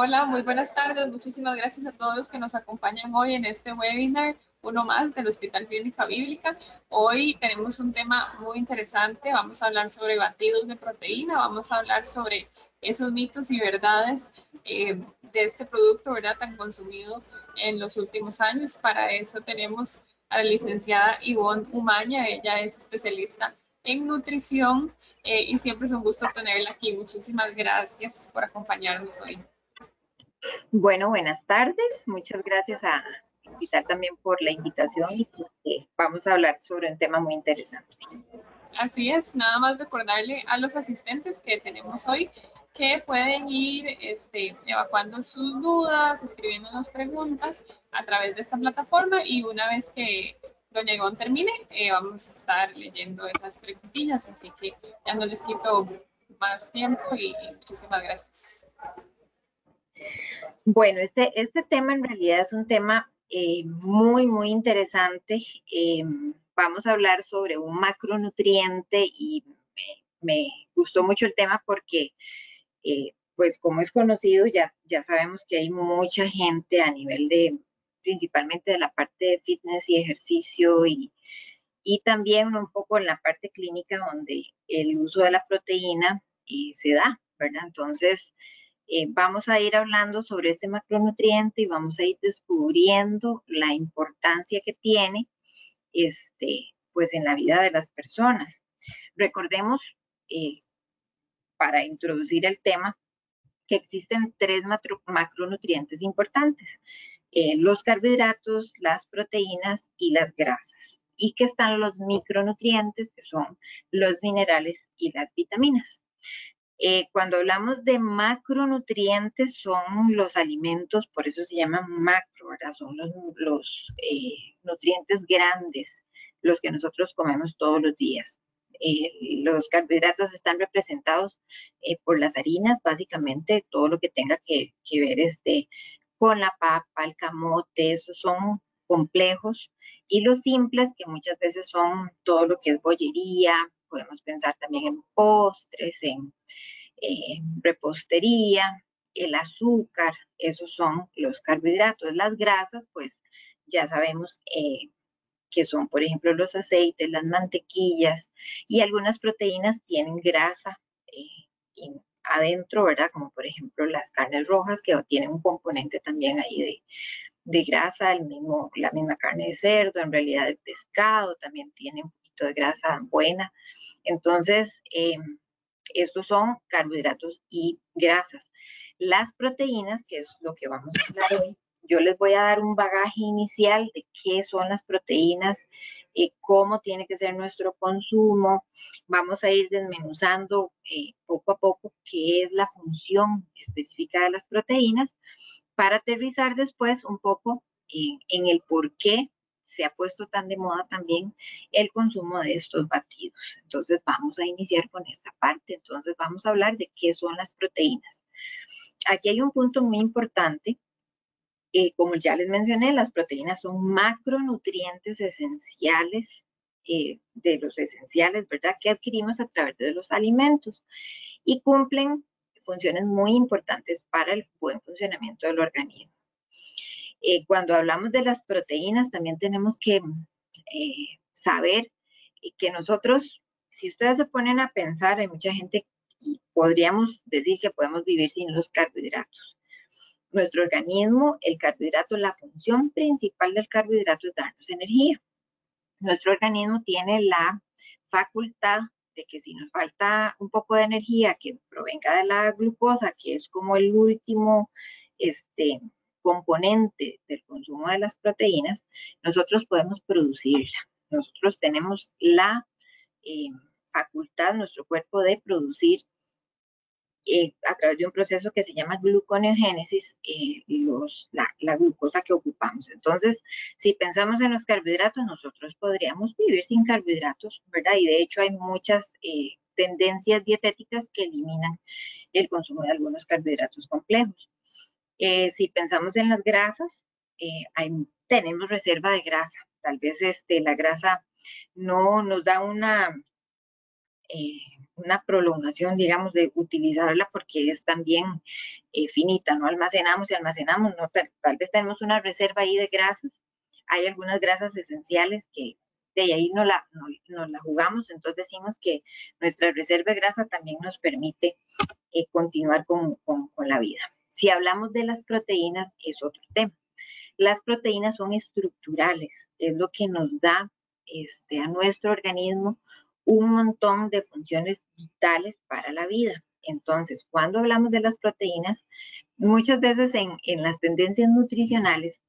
Hola, muy buenas tardes. Muchísimas gracias a todos los que nos acompañan hoy en este webinar, uno más del Hospital Clínica Bíblica. Hoy tenemos un tema muy interesante. Vamos a hablar sobre batidos de proteína, vamos a hablar sobre esos mitos y verdades eh, de este producto, ¿verdad? Tan consumido en los últimos años. Para eso tenemos a la licenciada Ivonne Umaña. Ella es especialista en nutrición eh, y siempre es un gusto tenerla aquí. Muchísimas gracias por acompañarnos hoy. Bueno, buenas tardes. Muchas gracias a invitar también por la invitación y porque vamos a hablar sobre un tema muy interesante. Así es, nada más recordarle a los asistentes que tenemos hoy que pueden ir este, evacuando sus dudas, escribiéndonos preguntas a través de esta plataforma y una vez que doña Ivonne termine, eh, vamos a estar leyendo esas preguntillas, así que ya no les quito más tiempo y muchísimas gracias. Bueno, este, este tema en realidad es un tema eh, muy, muy interesante. Eh, vamos a hablar sobre un macronutriente y me, gustó mucho el tema porque, eh, pues como es conocido, ya, ya sabemos que hay mucha gente a nivel de, principalmente de la parte de fitness y ejercicio y, y también un poco en la parte clínica donde el uso de la proteína se da, ¿verdad? Entonces, eh, vamos a ir hablando sobre este macronutriente y vamos a ir descubriendo la importancia que tiene este, pues en la vida de las personas. Recordemos, eh, para introducir el tema, que existen tres macronutrientes importantes, eh, los carbohidratos, las proteínas y las grasas, y que están los micronutrientes, que son los minerales y las vitaminas. Eh, cuando hablamos de macronutrientes son los alimentos, por eso se llaman macro. Son los, eh, nutrientes grandes, los que nosotros comemos todos los días. Eh, los carbohidratos están representados por las harinas, básicamente todo lo que tenga que, que ver este, con la papa, el camote, esos son complejos. Y los simples, que muchas veces son todo lo que es bollería, podemos pensar también en postres, en repostería, el azúcar, esos son los carbohidratos. Las grasas, pues ya sabemos eh, que son, por ejemplo, los aceites, las mantequillas y algunas proteínas tienen grasa eh, adentro, ¿verdad? Como por ejemplo las carnes rojas que tienen un componente también ahí de, de grasa, el mismo, la misma carne de cerdo, en realidad el pescado también tiene un poquito de grasa buena. Entonces, estos son carbohidratos y grasas. Las proteínas, que es lo que vamos a hablar hoy, yo les voy a dar un bagaje inicial de qué son las proteínas, y cómo tiene que ser nuestro consumo. Vamos a ir desmenuzando eh, poco a poco qué es la función específica de las proteínas para aterrizar después un poco en el por qué se ha puesto tan de moda también el consumo de estos batidos. Entonces vamos a iniciar con esta parte. Entonces vamos a hablar de qué son las proteínas. Aquí hay un punto muy importante. Eh, como ya les mencioné, las proteínas son macronutrientes esenciales eh, de los esenciales, ¿verdad? Que adquirimos a través de los alimentos y cumplen funciones muy importantes para el buen funcionamiento del organismo. Eh, cuando hablamos de las proteínas, también tenemos que eh, saber que nosotros, si ustedes se ponen a pensar, hay mucha gente y podríamos decir que podemos vivir sin los carbohidratos. Nuestro organismo, el carbohidrato, la función principal del carbohidrato es darnos energía. Nuestro organismo tiene la facultad de que si nos falta un poco de energía que provenga de la glucosa, que es como el último este, componente del consumo de las proteínas, nosotros podemos producirla. Nosotros tenemos la eh, facultad, nuestro cuerpo, de producir eh, a través de un proceso que se llama gluconeogénesis, eh, los, la, la, glucosa que ocupamos. Entonces, si pensamos en los carbohidratos, nosotros podríamos vivir sin carbohidratos, ¿verdad? Y de hecho hay muchas tendencias dietéticas que eliminan el consumo de algunos carbohidratos complejos. Eh, si pensamos en las grasas, eh, tenemos reserva de grasa. Tal vez este, la grasa no nos da una, eh, una prolongación, digamos, de utilizarla porque es también finita, no almacenamos y almacenamos, no, tal, vez tenemos una reserva ahí de grasas, hay algunas grasas esenciales que de ahí no la, jugamos, entonces decimos que nuestra reserva de grasa también nos permite continuar con, con, con la vida. Si hablamos de las proteínas, es otro tema. Las proteínas son estructurales, es lo que nos da este, a nuestro organismo un montón de funciones vitales para la vida. Entonces, cuando hablamos de las proteínas, muchas veces en, las tendencias nutricionales,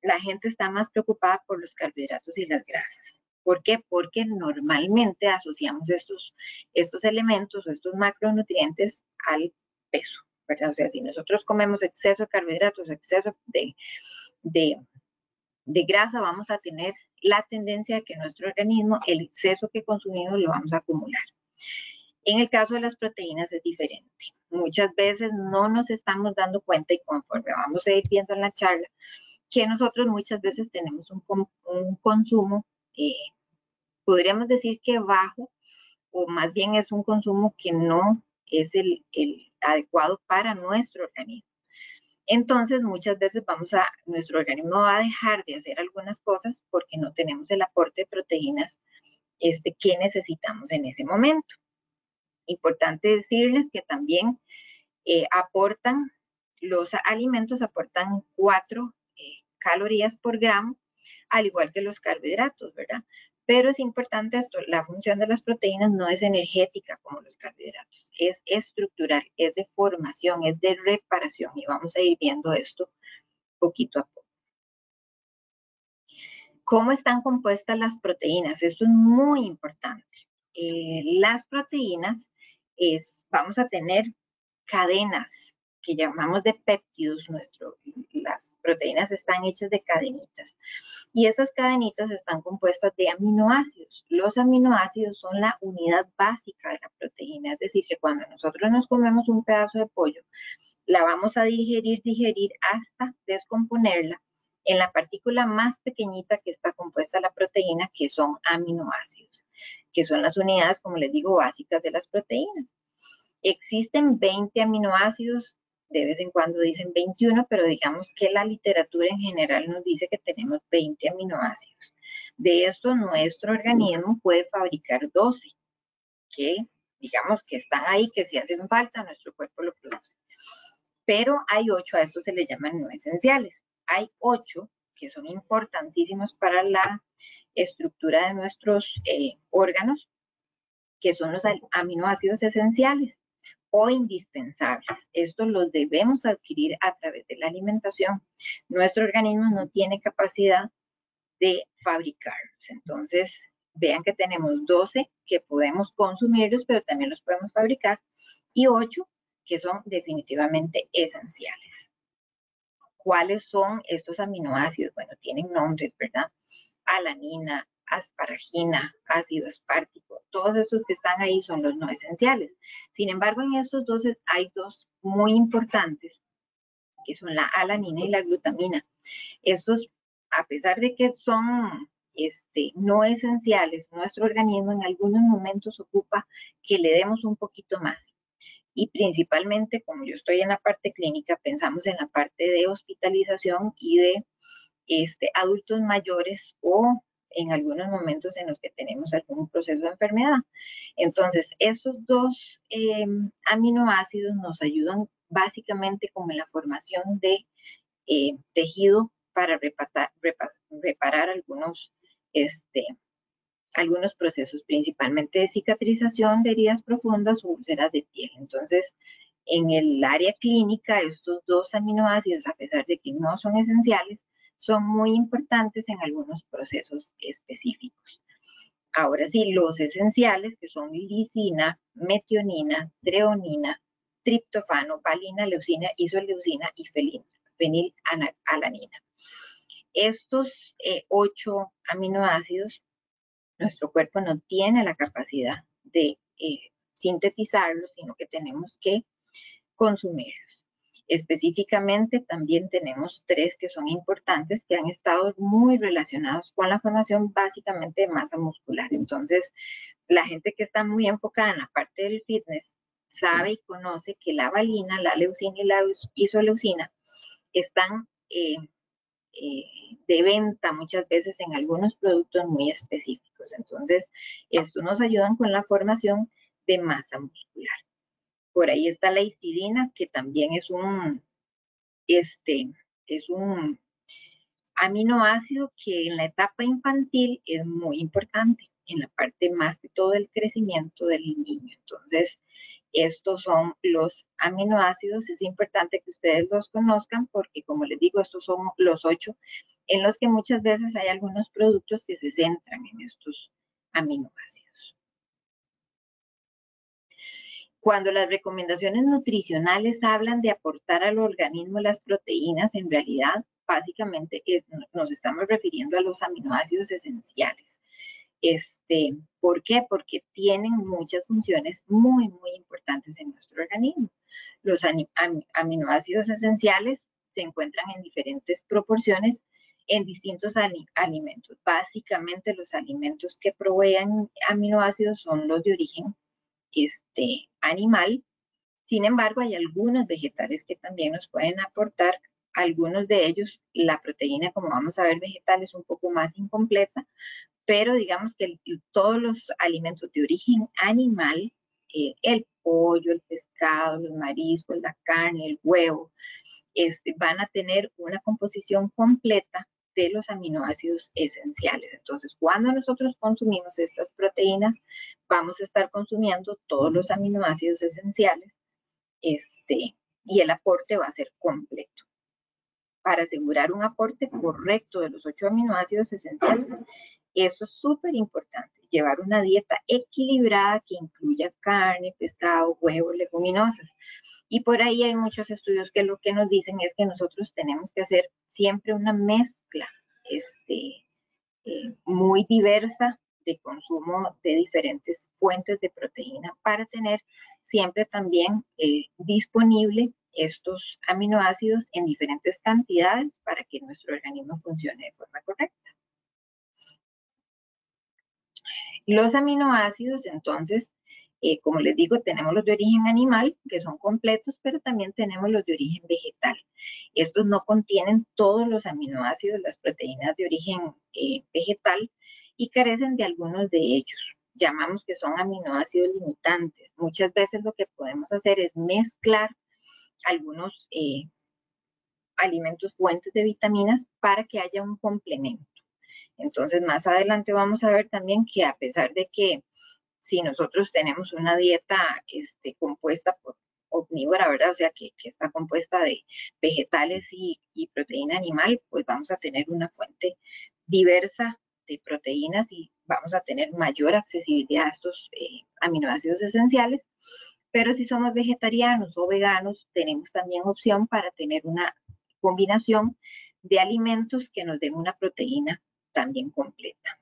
la gente está más preocupada por los carbohidratos y las grasas. ¿Por qué? Porque normalmente asociamos estos, estos elementos o estos macronutrientes al peso. ¿Verdad? O sea, si nosotros comemos exceso de carbohidratos, exceso de, de, de grasa, vamos a tener la tendencia de que nuestro organismo, el exceso que consumimos, lo vamos a acumular. En el caso de las proteínas es diferente. Muchas veces no nos estamos dando cuenta y conforme vamos a ir viendo en la charla, que nosotros muchas veces tenemos un, un consumo, eh, podríamos decir que bajo, o más bien es un consumo que no es el, el adecuado para nuestro organismo. Entonces, muchas veces vamos a, nuestro organismo va a dejar de hacer algunas cosas porque no tenemos el aporte de proteínas este, que necesitamos en ese momento. Importante decirles que también eh, aportan, los alimentos aportan 4 eh, calorías por gramo, al igual que los carbohidratos, ¿verdad? Pero es importante esto, la función de las proteínas no es energética como los carbohidratos, es estructural, es de formación, es de reparación y vamos a ir viendo esto poquito a poco. ¿Cómo están compuestas las proteínas? Esto es muy importante. Eh, las proteínas es, vamos a tener cadenas que llamamos de péptidos, nuestro, las proteínas están hechas de cadenitas. Y esas cadenitas están compuestas de aminoácidos. Los aminoácidos son la unidad básica de la proteína, es decir, que cuando nosotros nos comemos un pedazo de pollo, la vamos a digerir, digerir hasta descomponerla en la partícula más pequeñita que está compuesta la proteína, que son aminoácidos, que son las unidades, como les digo, básicas de las proteínas. Existen 20 aminoácidos de vez en cuando dicen 21, pero digamos que la literatura en general nos dice que tenemos 20 aminoácidos. De estos, nuestro organismo puede fabricar 12, que digamos que están ahí, que si hacen falta, nuestro cuerpo lo produce. Pero hay 8, a estos se les llaman no esenciales. Hay 8 que son importantísimos para la estructura de nuestros eh, órganos, que son los aminoácidos esenciales o indispensables. Estos los debemos adquirir a través de la alimentación. Nuestro organismo no tiene capacidad de fabricarlos. Entonces, vean que tenemos 12 que podemos consumirlos, pero también los podemos fabricar, y 8 que son definitivamente esenciales. ¿Cuáles son estos aminoácidos? Bueno, tienen nombres, ¿verdad? Alanina, asparagina, ácido espártico, todos esos que están ahí son los no esenciales. Sin embargo, en estos dos hay dos muy importantes, que son la alanina y la glutamina. Estos, a pesar de que son este, no esenciales, nuestro organismo en algunos momentos ocupa que le demos un poquito más. Y principalmente, como yo estoy en la parte clínica, pensamos en la parte de hospitalización y de este, adultos mayores o en algunos momentos en los que tenemos algún proceso de enfermedad. Entonces, esos dos em, aminoácidos nos ayudan básicamente como en la formación de eh, tejido para reparar, algunos, este, algunos procesos, principalmente de cicatrización de heridas profundas o úlceras de piel. Entonces, en el área clínica, estos dos aminoácidos, a pesar de que no son esenciales, son muy importantes en algunos procesos específicos. Ahora sí, los esenciales que son lisina, metionina, treonina, triptofano, valina, leucina, isoleucina y fenilalanina. Estos eh, ocho aminoácidos, nuestro cuerpo no tiene la capacidad de eh, sintetizarlos, sino que tenemos que consumirlos. Específicamente también tenemos tres que son importantes que han estado muy relacionados con la formación básicamente de masa muscular. Entonces, la gente que está muy enfocada en la parte del fitness sabe y conoce que la valina, la leucina y la isoleucina están eh, eh, de venta muchas veces en algunos productos muy específicos. Entonces, esto nos ayuda con la formación de masa muscular. Por ahí está la histidina, que también es un, este, es un aminoácido que en la etapa infantil es muy importante, en la parte más de todo el crecimiento del niño. Entonces, estos son los aminoácidos. Es importante que ustedes los conozcan porque, como les digo, estos son los ocho en los que muchas veces hay algunos productos que se centran en estos aminoácidos. Cuando las recomendaciones nutricionales hablan de aportar al organismo las proteínas, en realidad, básicamente nos estamos refiriendo a los aminoácidos esenciales. Este, ¿Por qué? Porque tienen muchas funciones muy, muy importantes en nuestro organismo. Los aminoácidos esenciales se encuentran en diferentes proporciones en distintos alimentos. Básicamente los alimentos que proveen aminoácidos son los de origen este, animal. Sin embargo, hay algunos vegetales que también nos pueden aportar. Algunos de ellos, la proteína, como vamos a ver, vegetal es un poco más incompleta, pero digamos que todos los alimentos de origen animal, eh, el pollo, el pescado, los mariscos, la carne, el huevo, este, van a tener una composición completa de los aminoácidos esenciales. Entonces, cuando nosotros consumimos estas proteínas, vamos a estar consumiendo todos los aminoácidos esenciales este, y el aporte va a ser completo. Para asegurar un aporte correcto de los ocho aminoácidos esenciales, eso es súper importante, llevar una dieta equilibrada que incluya carne, pescado, huevos, leguminosas. Y por ahí hay muchos estudios que lo que nos dicen es que nosotros tenemos que hacer siempre una mezcla este, eh, muy diversa de consumo de diferentes fuentes de proteína para tener siempre también eh, disponible estos aminoácidos en diferentes cantidades para que nuestro organismo funcione de forma correcta. Los aminoácidos, entonces, eh, como les digo, tenemos los de origen animal, que son completos, pero también tenemos los de origen vegetal. Estos no contienen todos los aminoácidos, las proteínas de origen eh, vegetal, y carecen de algunos de ellos. Llamamos que son aminoácidos limitantes. Muchas veces lo que podemos hacer es mezclar algunos eh, alimentos fuentes de vitaminas para que haya un complemento. Entonces, más adelante vamos a ver también que a pesar de que si nosotros tenemos una dieta este, compuesta por omnívora, ¿verdad? O sea, que, está compuesta de vegetales y, proteína animal, pues vamos a tener una fuente diversa de proteínas y vamos a tener mayor accesibilidad a estos eh, aminoácidos esenciales. Pero si somos vegetarianos o veganos, tenemos también opción para tener una combinación de alimentos que nos den una proteína también completa.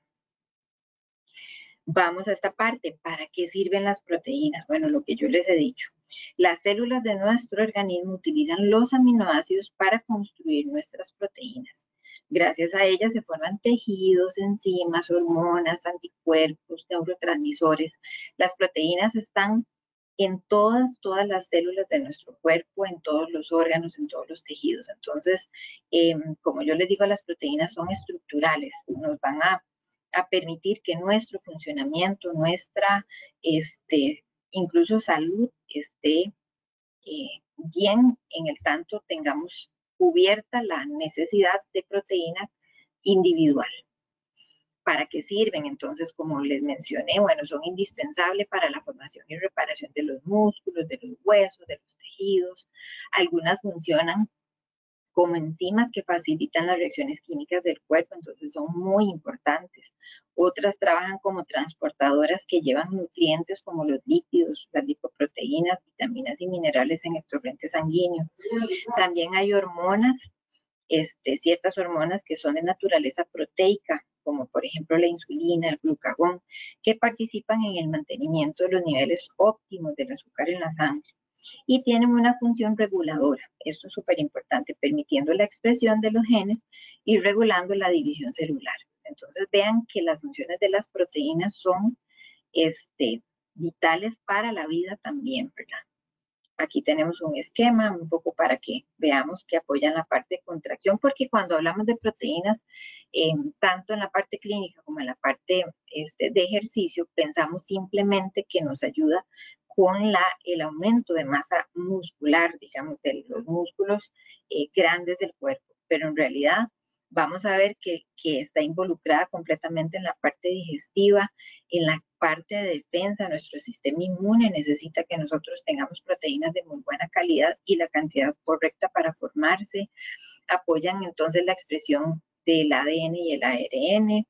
Vamos a esta parte. ¿Para qué sirven las proteínas? Bueno, lo que yo les he dicho. Las células de nuestro organismo utilizan los aminoácidos para construir nuestras proteínas. Gracias a ellas se forman tejidos, enzimas, hormonas, anticuerpos, neurotransmisores. Las proteínas están en todas, todas las células de nuestro cuerpo, en todos los órganos, en todos los tejidos. Entonces, em, como yo les digo, las proteínas son estructurales, nos van a a permitir que nuestro funcionamiento, nuestra, este, incluso salud esté eh, bien en el tanto tengamos cubierta la necesidad de proteína individual. ¿Para qué sirven? Entonces, como les mencioné, bueno, son indispensables para la formación y reparación de los músculos, de los huesos, de los tejidos. Algunas funcionan como enzimas que facilitan las reacciones químicas del cuerpo, entonces son muy importantes. Otras trabajan como transportadoras que llevan nutrientes como los lípidos, las lipoproteínas, vitaminas y minerales en el torrente sanguíneo. También hay hormonas, este, ciertas hormonas que son de naturaleza proteica, como por ejemplo la insulina, el glucagón, que participan en el mantenimiento de los niveles óptimos del azúcar en la sangre y tienen una función reguladora. Esto es súper importante, permitiendo la expresión de los genes y regulando la división celular. Entonces vean que las funciones de las proteínas son este, vitales para la vida también, ¿verdad? Aquí tenemos un esquema un poco para que veamos que apoyan la parte de contracción, porque cuando hablamos de proteínas, eh, tanto en la parte clínica como en la parte este, de ejercicio, pensamos simplemente que nos ayuda con el aumento de masa muscular, digamos, de los músculos eh, grandes del cuerpo, pero en realidad vamos a ver que, está involucrada completamente en la parte digestiva, en la parte de defensa. Nuestro sistema inmune necesita que nosotros tengamos proteínas de muy buena calidad y la cantidad correcta para formarse. Apoyan entonces la expresión del ADN y el ARN,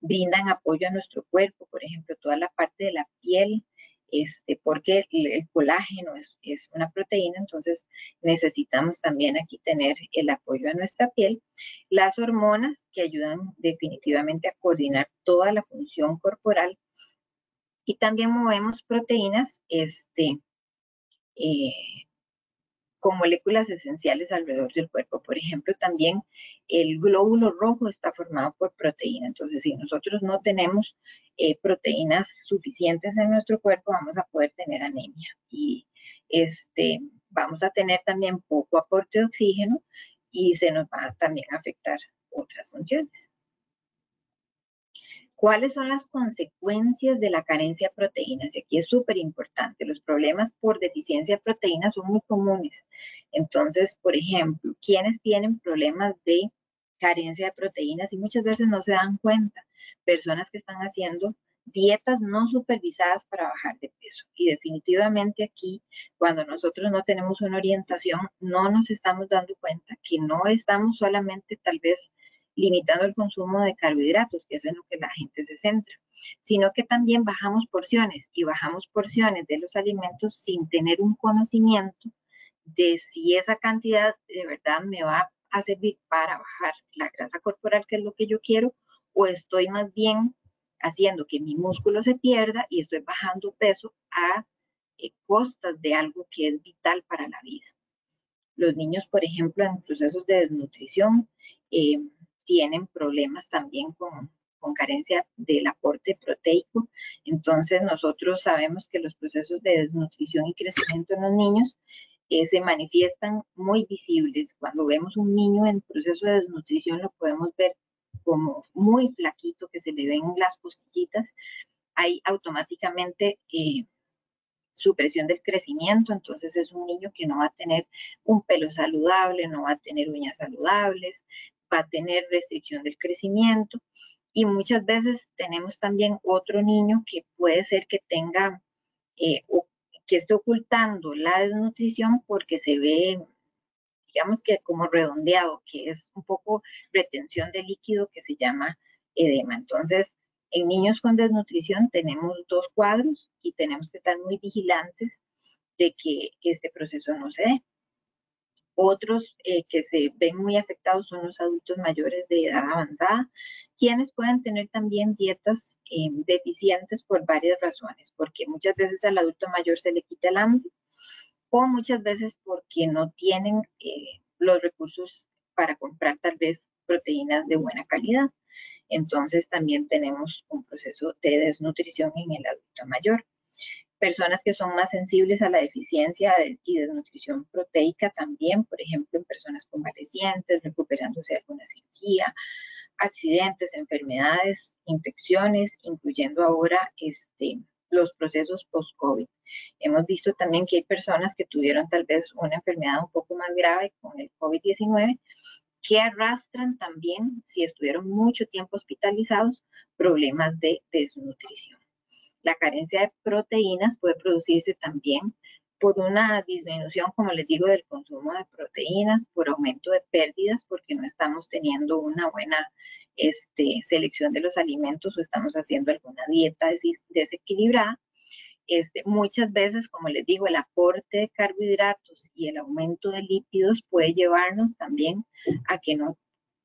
brindan apoyo a nuestro cuerpo, por ejemplo, toda la parte de la piel, este, porque el, colágeno es, una proteína, entonces necesitamos también aquí tener el apoyo a nuestra piel. Las hormonas que ayudan definitivamente a coordinar toda la función corporal y también movemos proteínas este, eh, con moléculas esenciales alrededor del cuerpo. Por ejemplo, también el glóbulo rojo está formado por proteína. Entonces, si nosotros no tenemos eh, proteínas suficientes en nuestro cuerpo, vamos a poder tener anemia. Y este, vamos a tener también poco aporte de oxígeno y se nos va a también a afectar otras funciones. ¿Cuáles son las consecuencias de la carencia de proteínas? Y aquí es súper importante. Los problemas por deficiencia de proteínas son muy comunes. Entonces, por ejemplo, quienes tienen problemas de carencia de proteínas y muchas veces no se dan cuenta. Personas que están haciendo dietas no supervisadas para bajar de peso. Y definitivamente aquí, cuando nosotros no tenemos una orientación, no nos estamos dando cuenta que no estamos solamente tal vez limitando el consumo de carbohidratos, que es en lo que la gente se centra, sino que también bajamos porciones y bajamos porciones de los alimentos sin tener un conocimiento de si esa cantidad de verdad me va a servir para bajar la grasa corporal, que es lo que yo quiero, o estoy más bien haciendo que mi músculo se pierda y estoy bajando peso a eh, costas de algo que es vital para la vida. Los niños, por ejemplo, en procesos de desnutrición, eh, tienen problemas también con, carencia del aporte proteico. Entonces, nosotros sabemos que los procesos de desnutrición y crecimiento en los niños eh, se manifiestan muy visibles. Cuando vemos un niño en proceso de desnutrición, lo podemos ver como muy flaquito, que se le ven las costillitas. Hay automáticamente eh, supresión del crecimiento, entonces es un niño que no va a tener un pelo saludable, no va a tener uñas saludables, va a tener restricción del crecimiento y muchas veces tenemos también otro niño que puede ser que tenga eh, o que esté ocultando la desnutrición porque se ve, digamos que como redondeado, que es un poco retención de líquido que se llama edema. Entonces, en niños con desnutrición tenemos dos cuadros y tenemos que estar muy vigilantes de que este proceso no se dé. Otros eh, que se ven muy afectados son los adultos mayores de edad avanzada, quienes pueden tener también dietas eh, deficientes por varias razones, porque muchas veces al adulto mayor se le quita el hambre o muchas veces porque no tienen eh, los recursos para comprar tal vez proteínas de buena calidad. Entonces también tenemos un proceso de desnutrición en el adulto mayor personas que son más sensibles a la deficiencia y desnutrición proteica también, por ejemplo, en personas convalecientes, recuperándose de alguna cirugía, accidentes, enfermedades, infecciones, incluyendo ahora este, los procesos post-COVID. Hemos visto también que hay personas que tuvieron tal vez una enfermedad un poco más grave con el COVID-19 que arrastran también, si estuvieron mucho tiempo hospitalizados, problemas de desnutrición. La carencia de proteínas puede producirse también por una disminución, como les digo, del consumo de proteínas, por aumento de pérdidas, porque no estamos teniendo una buena este, selección de los alimentos o estamos haciendo alguna dieta desequilibrada. Este, muchas veces, como les digo, el aporte de carbohidratos y el aumento de lípidos puede llevarnos también a que no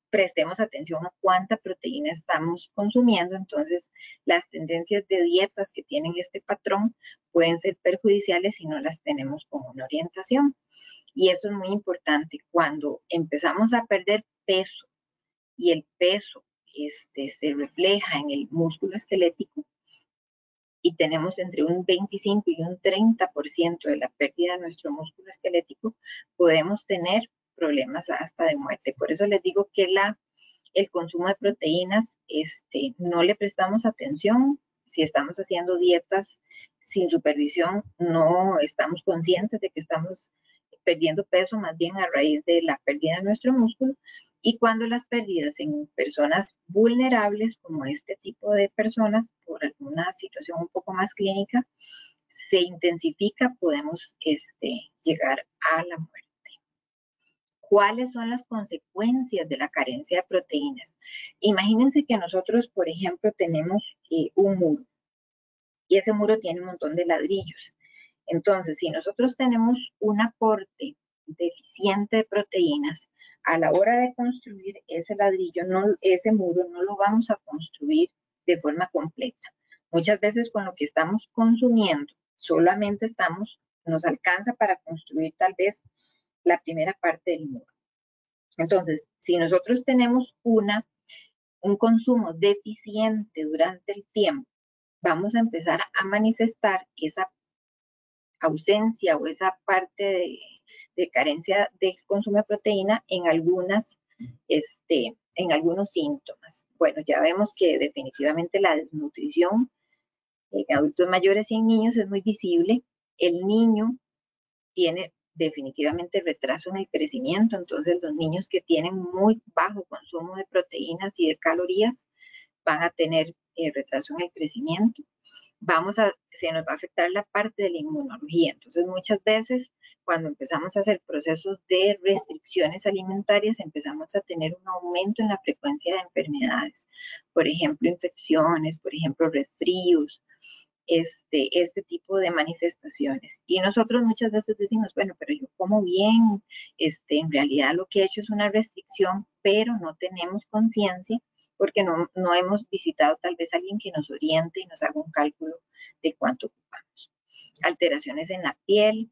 prestemos atención a cuánta proteína estamos consumiendo. Entonces, las tendencias de dietas que tienen este patrón pueden ser perjudiciales si no las tenemos con una orientación. Y esto es muy importante. Cuando empezamos a perder peso y el peso este, se refleja en el músculo esquelético, y tenemos entre un 25 y un 30% de la pérdida de nuestro músculo esquelético, podemos tener problemas hasta de muerte. Por eso les digo que el consumo de proteínas, este, no le prestamos atención. Si estamos haciendo dietas sin supervisión, no estamos conscientes de que estamos perdiendo peso más bien a raíz de la pérdida de nuestro músculo. Y cuando las pérdidas en personas vulnerables, como este tipo de personas, por alguna situación un poco más clínica, se intensifica, podemos este, llegar a la muerte. ¿Cuáles son las consecuencias de la carencia de proteínas? Imagínense que nosotros, por ejemplo, tenemos eh, un muro y ese muro tiene un montón de ladrillos. Entonces, si nosotros tenemos un aporte deficiente de proteínas, a la hora de construir ese ladrillo, ese muro, no lo vamos a construir de forma completa. Muchas veces con lo que estamos consumiendo, solamente estamos, nos alcanza para construir tal vez la primera parte del muro. Entonces, si nosotros tenemos una, un consumo deficiente durante el tiempo, vamos a empezar a manifestar esa ausencia o esa parte de, de carencia de consumo de proteína en algunas, este, en algunos síntomas. Bueno, ya vemos que definitivamente la desnutrición en adultos mayores y en niños es muy visible. El niño tiene definitivamente retraso en el crecimiento, entonces los niños que tienen muy bajo consumo de proteínas y de calorías van a tener eh, retraso en el crecimiento. Vamos a, se nos va a afectar la parte de la inmunología. Entonces, muchas veces cuando empezamos a hacer procesos de restricciones alimentarias, empezamos a tener un aumento en la frecuencia de enfermedades, por ejemplo, infecciones, por ejemplo, resfríos, este, este tipo de manifestaciones. Y nosotros muchas veces decimos, bueno, pero yo como bien, este, en realidad lo que he hecho es una restricción, pero no tenemos conciencia porque no, no hemos visitado tal vez a alguien que nos oriente y nos haga un cálculo de cuánto ocupamos. Alteraciones en la piel,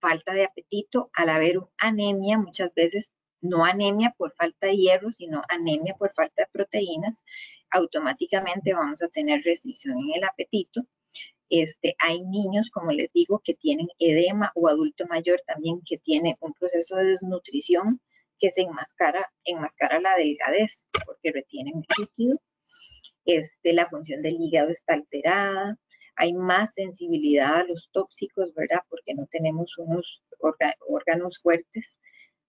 falta de apetito, al haber anemia, muchas veces no anemia por falta de hierro, sino anemia por falta de proteínas, automáticamente vamos a tener restricción en el apetito. Este, hay niños, como les digo, que tienen edema o adulto mayor también que tiene un proceso de desnutrición que se enmascara, enmascara la delgadez porque retienen el líquido. Este, la función del hígado está alterada, hay más sensibilidad a los tóxicos, ¿verdad? Porque no tenemos unos órganos fuertes,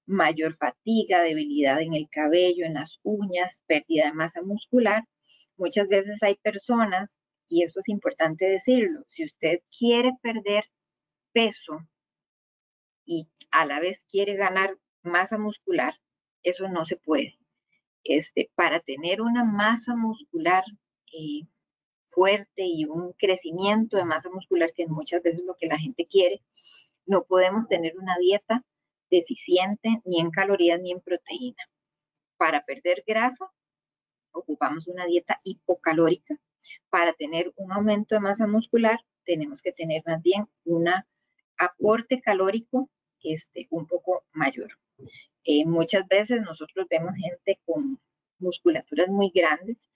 mayor fatiga, debilidad en el cabello, en las uñas, pérdida de masa muscular. Muchas veces hay personas, y eso es importante decirlo, si usted quiere perder peso y a la vez quiere ganar masa muscular, eso no se puede. Este, para tener una masa muscular eh, fuerte y un crecimiento de masa muscular, que muchas veces lo que la gente quiere, no podemos tener una dieta deficiente ni en calorías ni en proteína. Para perder grasa, ocupamos una dieta hipocalórica. Para tener un aumento de masa muscular, tenemos que tener más bien un aporte calórico este, un poco mayor. Eh, muchas veces nosotros vemos gente con musculaturas muy grandes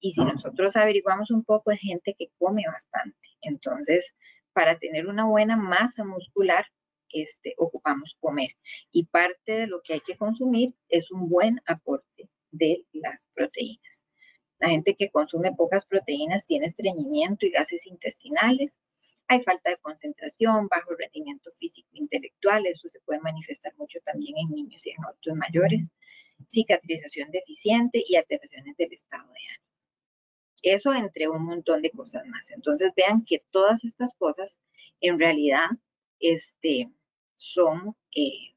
y si nosotros averiguamos un poco, es gente que come bastante. Entonces, para tener una buena masa muscular, este, ocupamos comer. Y parte de lo que hay que consumir es un buen aporte de las proteínas. La gente que consume pocas proteínas tiene estreñimiento y gases intestinales. Hay falta de concentración, bajo rendimiento físico e intelectual. Eso se puede manifestar mucho también en niños y en adultos mayores. Cicatrización deficiente y alteraciones del estado de ánimo. Eso entre un montón de cosas más. Entonces vean que todas estas cosas en realidad este, son eh,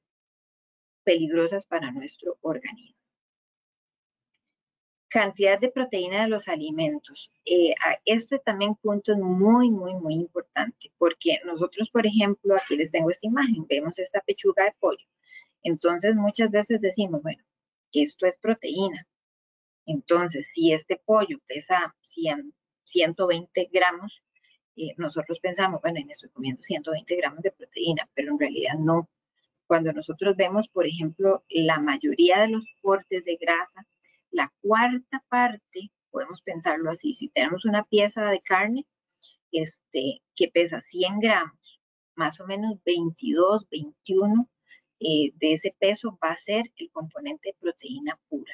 peligrosas para nuestro organismo. Cantidad de proteína de los alimentos. Eh, este también punto muy, muy, muy importante porque nosotros, por ejemplo, aquí les tengo esta imagen, vemos esta pechuga de pollo. Entonces muchas veces decimos, bueno, esto es proteína, entonces, si este pollo pesa 100, 120 gramos, eh, nosotros pensamos, bueno, me estoy comiendo 120 gramos de proteína, pero en realidad no. Cuando nosotros vemos, por ejemplo, la mayoría de los cortes de grasa, la cuarta parte, podemos pensarlo así, si tenemos una pieza de carne, este, que pesa 100 gramos, más o menos 22, 21 eh, de ese peso va a ser el componente de proteína pura.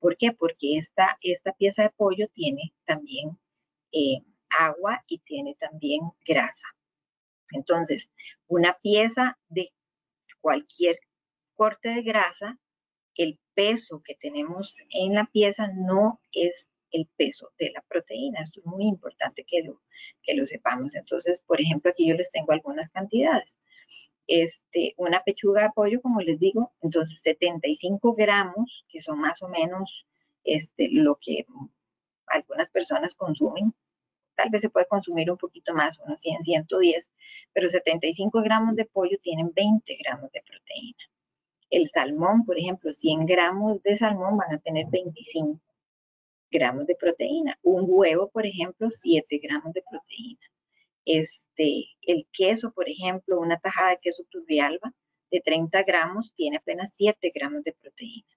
¿Por qué? Porque esta, esta pieza de pollo tiene también eh, agua y tiene también grasa. Entonces, una pieza de cualquier corte de grasa, el peso que tenemos en la pieza no es el peso de la proteína. Esto es muy importante que lo, que lo sepamos. Entonces, por ejemplo, aquí yo les tengo algunas cantidades. Este, una pechuga de pollo, como les digo, entonces 75 gramos, que son más o menos este, lo que algunas personas consumen. Tal vez se puede consumir un poquito más, unos 100, 110, pero 75 gramos de pollo tienen 20 gramos de proteína. El salmón, por ejemplo, 100 gramos de salmón van a tener 25 gramos de proteína. Un huevo, por ejemplo, 7 gramos de proteína. Este, el queso, por ejemplo, una tajada de queso turrialba de 30 gramos tiene apenas 7 gramos de proteína.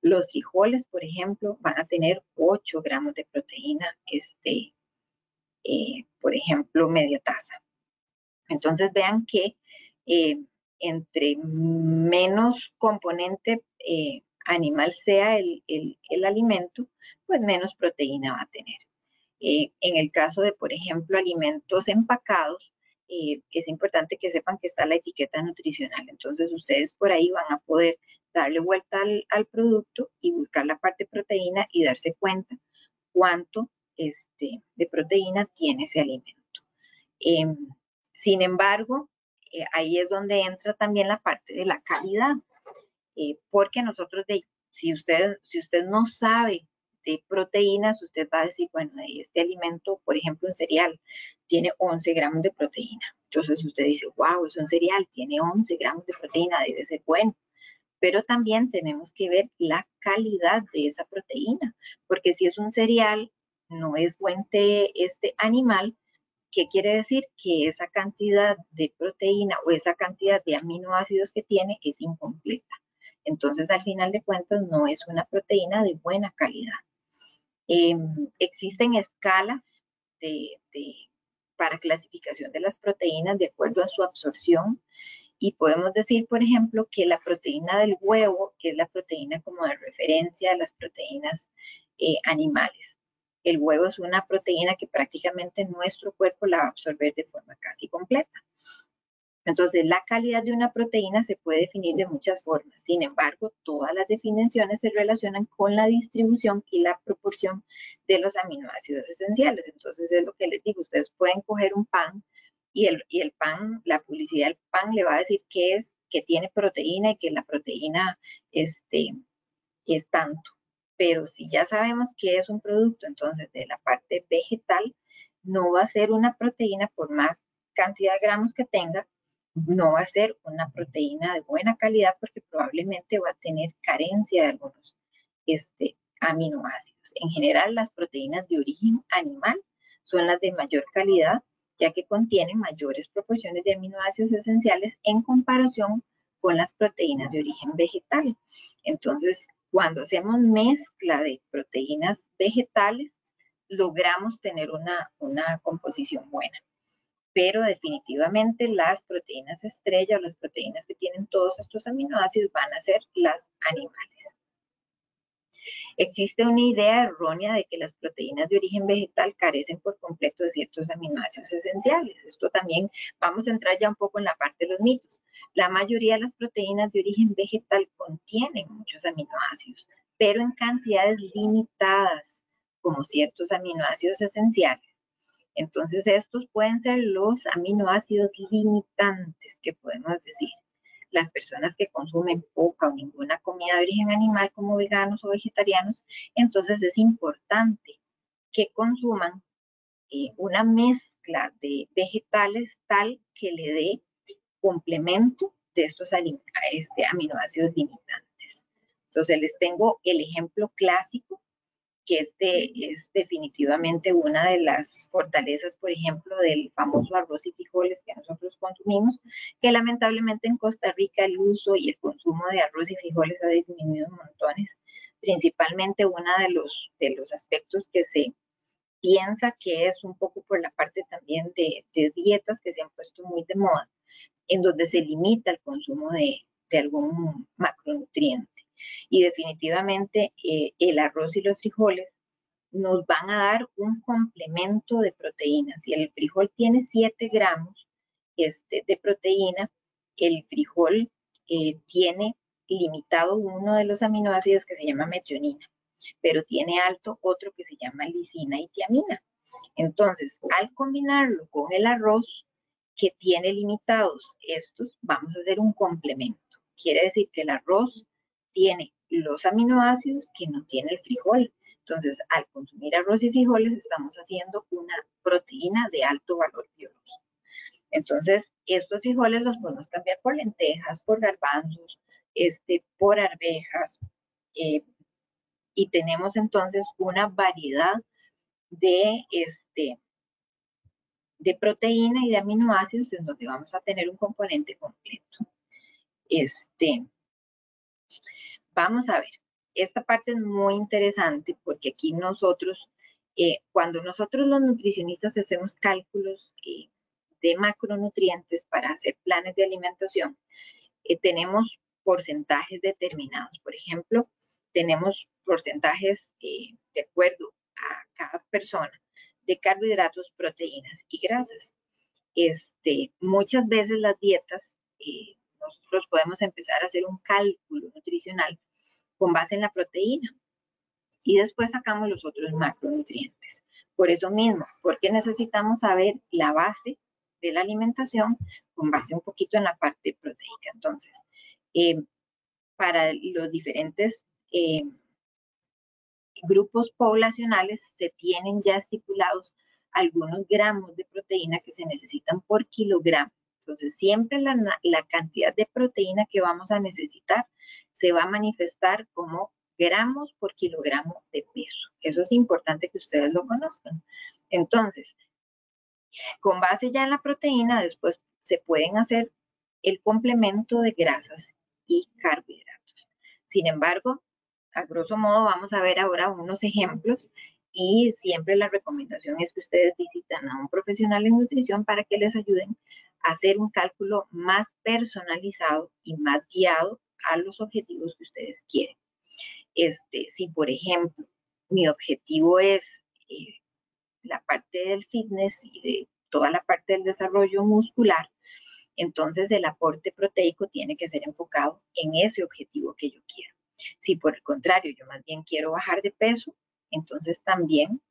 Los frijoles, por ejemplo, van a tener 8 gramos de proteína, este, eh, por ejemplo, media taza. Entonces vean que eh, entre menos componente eh, animal sea el, el, alimento, pues menos proteína va a tener. Eh, en el caso de, por ejemplo, alimentos empacados, eh, es importante que sepan que está la etiqueta nutricional. Entonces, ustedes por ahí van a poder darle vuelta al, producto y buscar la parte proteína y darse cuenta cuánto este, de proteína tiene ese alimento. Em, sin embargo, eh, ahí es donde entra también la parte de la calidad, porque nosotros, de, si, usted, si usted no sabe de proteínas, usted va a decir, bueno, este alimento, por ejemplo, un cereal, tiene 11 gramos de proteína. Entonces usted dice, wow, es un cereal, tiene 11 gramos de proteína, debe ser bueno. Pero también tenemos que ver la calidad de esa proteína, porque si es un cereal, no es fuente este animal, ¿qué quiere decir? Que esa cantidad de proteína o esa cantidad de aminoácidos que tiene es incompleta. Entonces, al final de cuentas, no es una proteína de buena calidad. Em, existen escalas para clasificación de las proteínas de acuerdo a su absorción y podemos decir, por ejemplo, que la proteína del huevo, que es la proteína como de referencia a las proteínas eh, animales. El huevo es una proteína que prácticamente nuestro cuerpo la va a absorber de forma casi completa. Entonces, la calidad de una proteína se puede definir de muchas formas. Sin embargo, todas las definiciones se relacionan con la distribución y la proporción de los aminoácidos esenciales. Entonces, es lo que les digo, ustedes pueden coger un pan y el, y el pan, la publicidad del pan le va a decir que es, que tiene proteína y que la proteína este, es tanto. Pero si ya sabemos que es un producto, entonces de la parte vegetal, no va a ser una proteína por más cantidad de gramos que tenga, no va a ser una proteína de buena calidad porque probablemente va a tener carencia de algunos este, aminoácidos. En general, las proteínas de origen animal son las de mayor calidad, ya que contienen mayores proporciones de aminoácidos esenciales en comparación con las proteínas de origen vegetal. Entonces, cuando hacemos mezcla de proteínas vegetales, logramos tener una, una composición buena pero definitivamente las proteínas estrella o las proteínas que tienen todos estos aminoácidos van a ser las animales. Existe una idea errónea de que las proteínas de origen vegetal carecen por completo de ciertos aminoácidos esenciales. Esto también vamos a entrar ya un poco en la parte de los mitos. La mayoría de las proteínas de origen vegetal contienen muchos aminoácidos, pero en cantidades limitadas, como ciertos aminoácidos esenciales. Entonces, estos pueden ser los aminoácidos limitantes que podemos decir. Las personas que consumen poca o ninguna comida de origen animal como veganos o vegetarianos, entonces es importante que consuman eh, una mezcla de vegetales tal que le dé complemento de estos este, aminoácidos limitantes. Entonces les tengo el ejemplo clásico que este es definitivamente una de las fortalezas, por ejemplo, del famoso arroz y frijoles que nosotros consumimos, que lamentablemente en Costa Rica el uso y el consumo de arroz y frijoles ha disminuido montones. Principalmente uno de los, de los aspectos que se, piensa que es un poco por la parte también de, dietas que se han puesto muy de moda, en donde se limita el consumo de, algún macronutriente. Y definitivamente eh, el arroz y los frijoles nos van a dar un complemento de proteínas. Si el frijol tiene 7 gramos este, de proteína, el frijol eh, tiene limitado uno de los aminoácidos que se llama metionina, pero tiene alto otro que se llama lisina y tiamina. Entonces, al combinarlo con el arroz, que tiene limitados estos, vamos a hacer un complemento. Quiere decir que el arroz tiene los aminoácidos que no tiene el frijol. Entonces, al consumir arroz y frijoles, estamos haciendo una proteína de alto valor biológico. Entonces, estos frijoles los podemos cambiar por lentejas, por garbanzos, este, por arvejas. Eh, y tenemos entonces una variedad de, este, de proteína y de aminoácidos en donde vamos a tener un componente completo. Este, vamos a ver, esta parte es muy interesante porque aquí nosotros, eh, cuando nosotros los nutricionistas hacemos cálculos eh, de macronutrientes para hacer planes de alimentación, eh, tenemos porcentajes determinados. Por ejemplo, tenemos porcentajes de acuerdo a cada persona de carbohidratos, proteínas y grasas. Este, muchas veces las dietas, nosotros podemos empezar a hacer un cálculo nutricional con base en la proteína y después sacamos los otros macronutrientes. Por eso mismo, porque necesitamos saber la base de la alimentación con base un poquito en la parte proteica. Entonces, eh, para los diferentes eh, grupos poblacionales se tienen ya estipulados algunos gramos de proteína que se necesitan por kilogramo. Entonces, siempre la, la, cantidad de proteína que vamos a necesitar se va a manifestar como gramos por kilogramo de peso. Eso es importante que ustedes lo conozcan. Entonces, con base ya en la proteína, después se pueden hacer el complemento de grasas y carbohidratos. Sin embargo, a grosso modo vamos a ver ahora unos ejemplos y siempre la recomendación es que ustedes visitan a un profesional en nutrición para que les ayuden hacer un cálculo más personalizado y más guiado a los objetivos que ustedes quieren. Este, si por ejemplo mi objetivo es eh, la parte del fitness y de toda la parte del desarrollo muscular, entonces el aporte proteico tiene que ser enfocado en ese objetivo que yo quiero. Si por el contrario yo más bien quiero bajar de peso, entonces también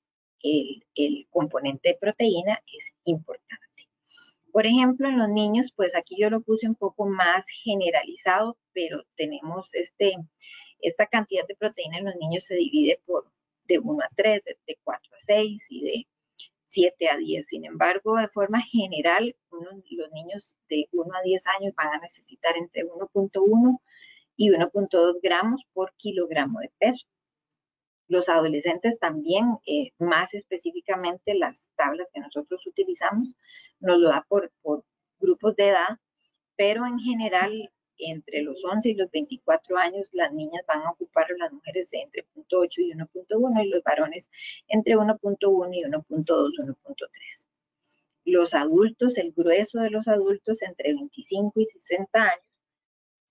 el, el componente de proteína es importante. Por ejemplo, en los niños, pues aquí yo lo puse un poco más generalizado, pero tenemos este, esta cantidad de proteína en los niños se divide por de 1 a 3, de, 4 a 6 y de 7 a 10. Sin embargo, de forma general, los niños de 1 a 10 años van a necesitar entre 1.1 y 1.2 gramos por kilogramo de peso. Los adolescentes también, eh, más específicamente las tablas que nosotros utilizamos, nos lo da por, por grupos de edad, pero en general entre los 11 y los 24 años, las niñas van a ocupar las mujeres de entre 0.8 y 1.1 y los varones entre 1.1 y 1.2, 1.3. Los adultos, el grueso de los adultos entre 25 y 60 años,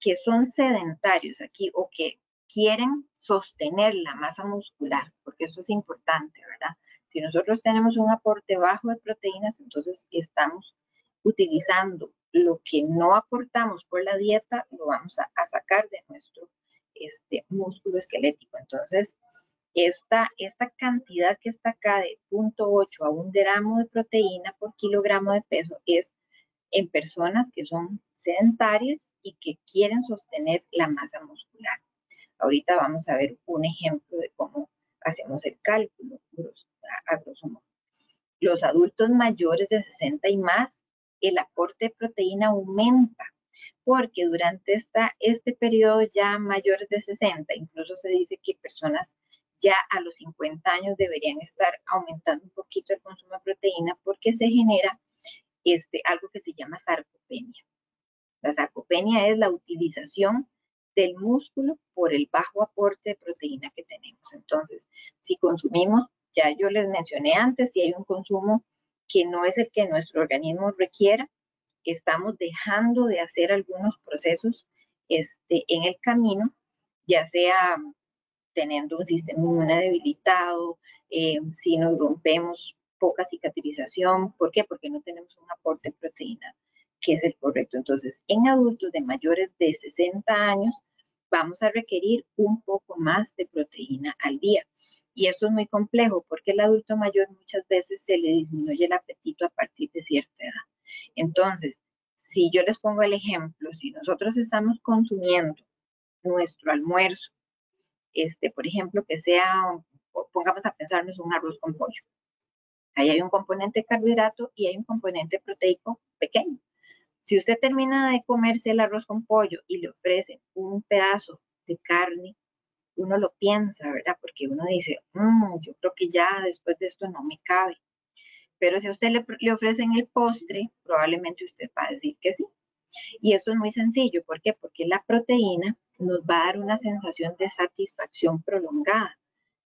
que son sedentarios aquí o que quieren sostener la masa muscular, porque esto es importante, ¿verdad? Si nosotros tenemos un aporte bajo de proteínas, entonces estamos utilizando lo que no aportamos por la dieta lo vamos a, sacar de nuestro este, músculo esquelético. Entonces, esta, esta cantidad que está acá de 0.8 a 1 gramo de proteína por kilogramo de peso es en personas que son sedentarias y que quieren sostener la masa muscular. Ahorita vamos a ver un ejemplo de cómo hacemos el cálculo a grosso modo. Los adultos mayores de 60 y más el aporte de proteína aumenta, porque durante esta, este periodo ya mayores de 60, incluso se dice que personas ya a los 50 años deberían estar aumentando un poquito el consumo de proteína porque se genera este, algo que se llama sarcopenia. La sarcopenia es la utilización del músculo por el bajo aporte de proteína que tenemos. Entonces, si consumimos ya yo les mencioné antes, si hay un consumo que no es el que nuestro organismo requiera, estamos dejando de hacer algunos procesos este, en el camino, ya sea teniendo un sistema inmune debilitado, eh, si nos rompemos poca cicatrización, ¿por qué? Porque no tenemos un aporte de proteína que es el correcto. Entonces, en adultos de mayores de 60 años, vamos a requerir un poco más de proteína al día. Y esto es muy complejo porque el adulto mayor muchas veces se le disminuye el apetito a partir de cierta edad. Entonces, si yo les pongo el ejemplo, si nosotros estamos consumiendo nuestro almuerzo, este, por ejemplo, que sea, pongamos a pensarnos un arroz con pollo. Ahí hay un componente carbohidrato y hay un componente proteico pequeño. Si usted termina de comerse el arroz con pollo y le ofrece un pedazo de carne, uno lo piensa, ¿verdad? Porque uno dice, mm, yo creo que ya después de esto no me cabe. Pero si a usted le, le ofrecen el postre, probablemente usted va a decir que sí. Y eso es muy sencillo. ¿Por qué? Porque la proteína nos va a dar una sensación de satisfacción prolongada.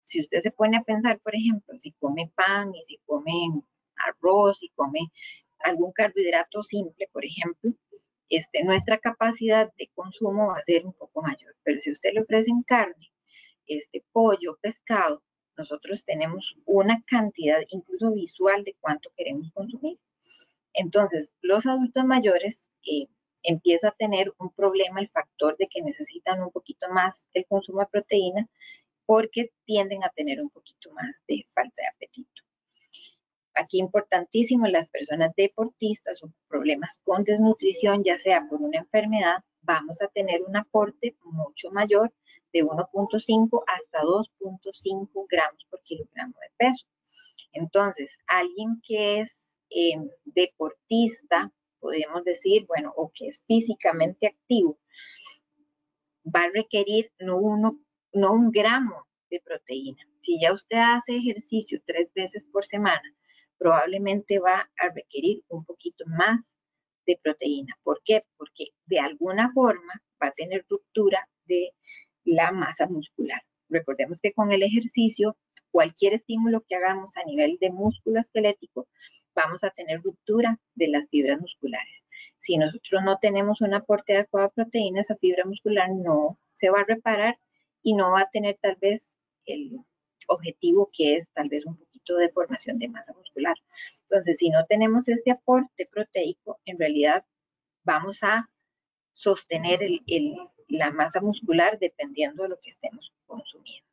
Si usted se pone a pensar, por ejemplo, si come pan y si come arroz y come algún carbohidrato simple, por ejemplo, este, nuestra capacidad de consumo va a ser un poco mayor. Pero si usted le ofrecen carne, este, pollo, pescado, nosotros tenemos una cantidad incluso visual de cuánto queremos consumir. Entonces, los adultos mayores eh, empieza a tener un problema el factor de que necesitan un poquito más el consumo de proteína porque tienden a tener un poquito más de falta de apetito. Aquí importantísimo, las personas deportistas o problemas con desnutrición, ya sea por una enfermedad, vamos a tener un aporte mucho mayor de 1.5 hasta 2.5 gramos por kilogramo de peso. Entonces, alguien que es eh, deportista, podemos decir, bueno, o que es físicamente activo, va a requerir no, no un gramo de proteína. Si ya usted hace ejercicio tres veces por semana, probablemente va a requerir un poquito más de proteína. ¿Por qué? Porque de alguna forma va a tener ruptura de la masa muscular. Recordemos que con el ejercicio, cualquier estímulo que hagamos a nivel de músculo esquelético, vamos a tener ruptura de las fibras musculares. Si nosotros no tenemos un aporte adecuado de proteína, esa fibra muscular no se va a reparar y no va a tener tal vez el objetivo que es tal vez un de formación de masa muscular. Entonces, si no tenemos este aporte proteico, en realidad vamos a sostener la masa muscular dependiendo de lo que estemos consumiendo.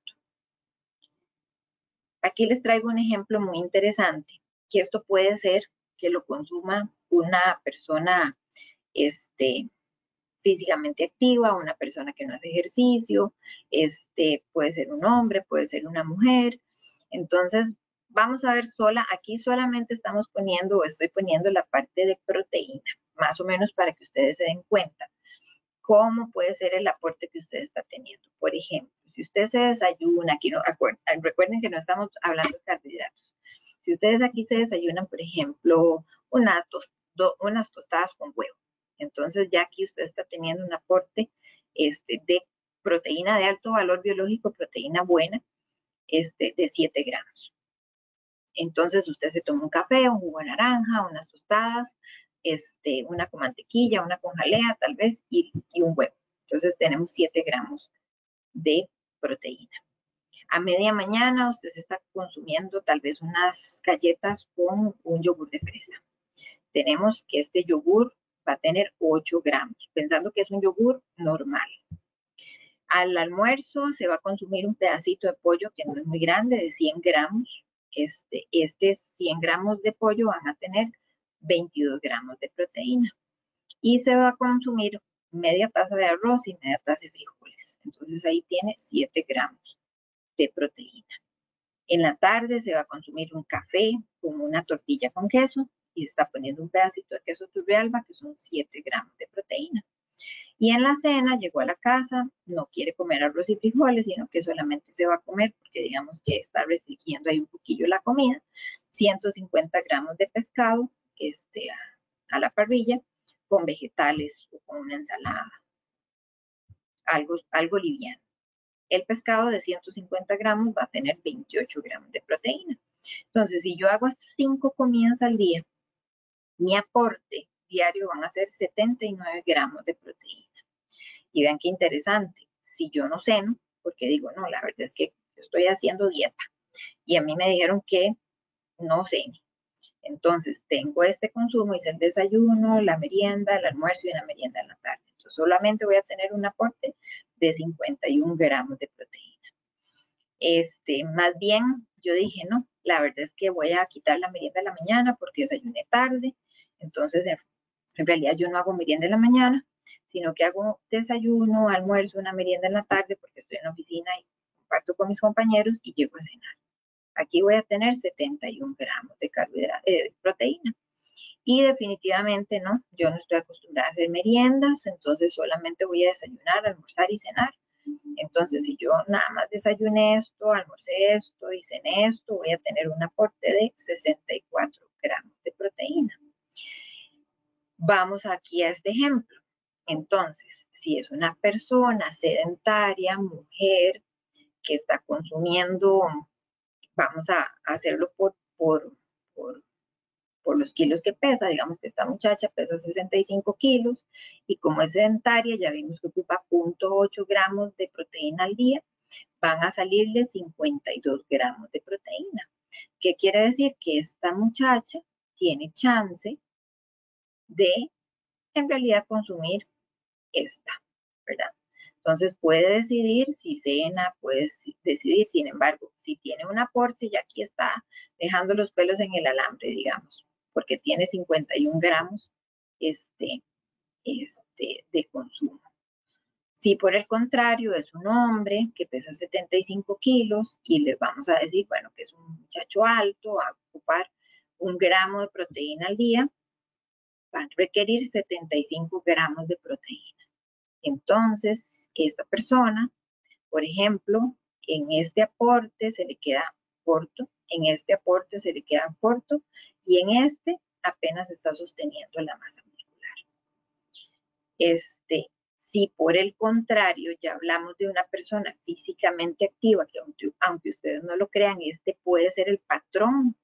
Aquí les traigo un ejemplo muy interesante, que esto puede ser que lo consuma una persona este, físicamente activa, una persona que no hace ejercicio, este, puede ser un hombre, puede ser una mujer. Entonces, vamos a ver sola, aquí solamente estamos poniendo o estoy poniendo la parte de proteína, más o menos para que ustedes se den cuenta cómo puede ser el aporte que usted está teniendo. Por ejemplo, si usted se desayuna, aquí no, recuerden que no estamos hablando de carbohidratos. Si ustedes aquí se desayunan, por ejemplo, unas tostadas con huevo, entonces ya aquí usted está teniendo un aporte este, de proteína de alto valor biológico, proteína buena, este, de 7 gramos. Entonces usted se toma un café, un jugo de naranja, unas tostadas, este, una con mantequilla, una con jalea tal vez y, y un huevo. Entonces tenemos 7 gramos de proteína. A media mañana usted se está consumiendo tal vez unas galletas con un yogur de fresa. Tenemos que este yogur va a tener 8 gramos, pensando que es un yogur normal. Al almuerzo se va a consumir un pedacito de pollo que no es muy grande, de 100 gramos. Este, este 100 gramos de pollo van a tener 22 gramos de proteína. Y se va a consumir media taza de arroz y media taza de frijoles. Entonces ahí tiene 7 gramos de proteína. En la tarde se va a consumir un café con una tortilla con queso y está poniendo un pedacito de queso turrialba, que son 7 gramos de proteína. Y en la cena llegó a la casa, no quiere comer arroz y frijoles, sino que solamente se va a comer, porque digamos que está restringiendo ahí un poquillo la comida, 150 gramos de pescado este, a, a la parrilla con vegetales o con una ensalada, algo, algo liviano. El pescado de 150 gramos va a tener 28 gramos de proteína. Entonces, si yo hago estas cinco comidas al día, mi aporte diario van a ser 79 gramos de proteína. Y vean qué interesante, si yo no ceno, porque digo, no, la verdad es que yo estoy haciendo dieta y a mí me dijeron que no cene. Entonces, tengo este consumo, hice el desayuno, la merienda, el almuerzo y la merienda en la tarde. Entonces, solamente voy a tener un aporte de 51 gramos de proteína. Este, más bien, yo dije, no, la verdad es que voy a quitar la merienda en la mañana porque desayuné tarde. Entonces, en realidad yo no hago merienda en la mañana, sino que hago desayuno, almuerzo, una merienda en la tarde porque estoy en la oficina y comparto con mis compañeros y llego a cenar. Aquí voy a tener 71 gramos de eh, proteína. Y definitivamente no, yo no estoy acostumbrada a hacer meriendas, entonces solamente voy a desayunar, almorzar y cenar. Entonces, si yo nada más desayuné esto, almorcé esto y cené esto, voy a tener un aporte de 64 gramos de proteína. Vamos aquí a este ejemplo. Entonces, si es una persona sedentaria, mujer, que está consumiendo, vamos a hacerlo por, por, por, por los kilos que pesa, digamos que esta muchacha pesa 65 kilos y como es sedentaria, ya vimos que ocupa 0.8 gramos de proteína al día, van a salirle 52 gramos de proteína. ¿Qué quiere decir? Que esta muchacha tiene chance de en realidad consumir esta, ¿verdad? Entonces puede decidir si cena, puede decidir, sin embargo, si tiene un aporte, ya aquí está dejando los pelos en el alambre, digamos, porque tiene 51 gramos este, este, de consumo. Si por el contrario es un hombre que pesa 75 kilos y le vamos a decir, bueno, que es un muchacho alto, a ocupar un gramo de proteína al día, va a requerir 75 gramos de proteína. Entonces, esta persona, por ejemplo, en este aporte se le queda corto, en este aporte se le queda corto y en este apenas está sosteniendo la masa muscular. Este, si por el contrario ya hablamos de una persona físicamente activa, que aunque, aunque ustedes no lo crean, este puede ser el patrón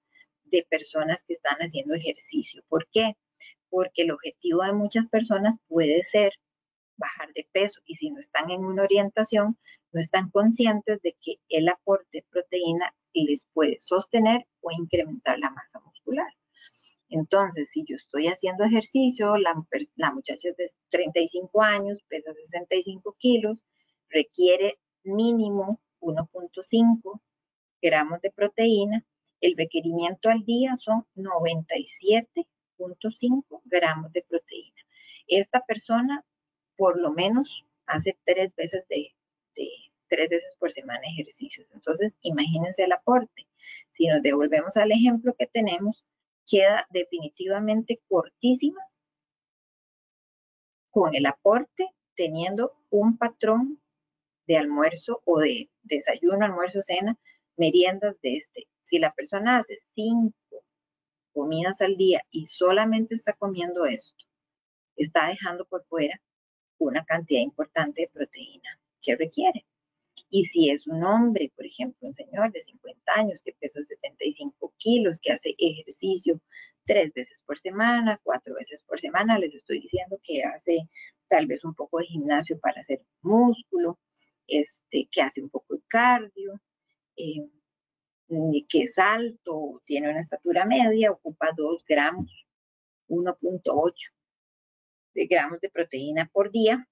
de personas que están haciendo ejercicio. ¿Por qué? Porque el objetivo de muchas personas puede ser bajar de peso y si no están en una orientación, no están conscientes de que el aporte de proteína les puede sostener o incrementar la masa muscular. Entonces, si yo estoy haciendo ejercicio, la, muchacha es de 35 años, pesa 65 kilos, requiere mínimo 1.5 gramos de proteína, el requerimiento al día son 97 5 gramos de proteína. Esta persona por lo menos hace tres veces de, tres veces por semana ejercicios. Entonces, imagínense el aporte. Si nos devolvemos al ejemplo que tenemos, queda definitivamente cortísima con el aporte teniendo un patrón de almuerzo o de desayuno, almuerzo, cena, meriendas de este. Si la persona hace cinco comidas al día y solamente está comiendo esto, está dejando por fuera una cantidad importante de proteína que requiere. Y si es un hombre, por ejemplo, un señor de 50 años que pesa 75 kilos, que hace ejercicio tres veces por semana, cuatro veces por semana, les estoy diciendo que hace tal vez un poco de gimnasio para hacer músculo, este, que hace un poco de cardio, eh, que es alto, tiene una estatura media, ocupa 2 gramos, 1.8 de gramos de proteína por día,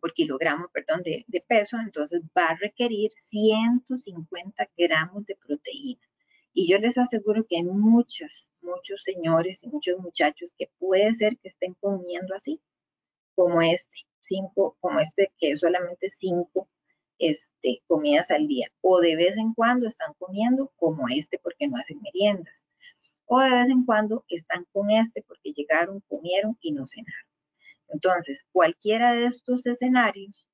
por kilogramo, perdón, de, de, peso, entonces va a requerir 150 gramos de proteína. Y yo les aseguro que hay muchos, muchos señores y muchos muchachos que puede ser que estén comiendo así, como este, cinco, como este que es solamente 5 este, comidas al día. O de vez en cuando están comiendo como este porque no hacen meriendas. O de vez en cuando están con este porque llegaron, comieron y no cenaron. Entonces, cualquiera de estos escenarios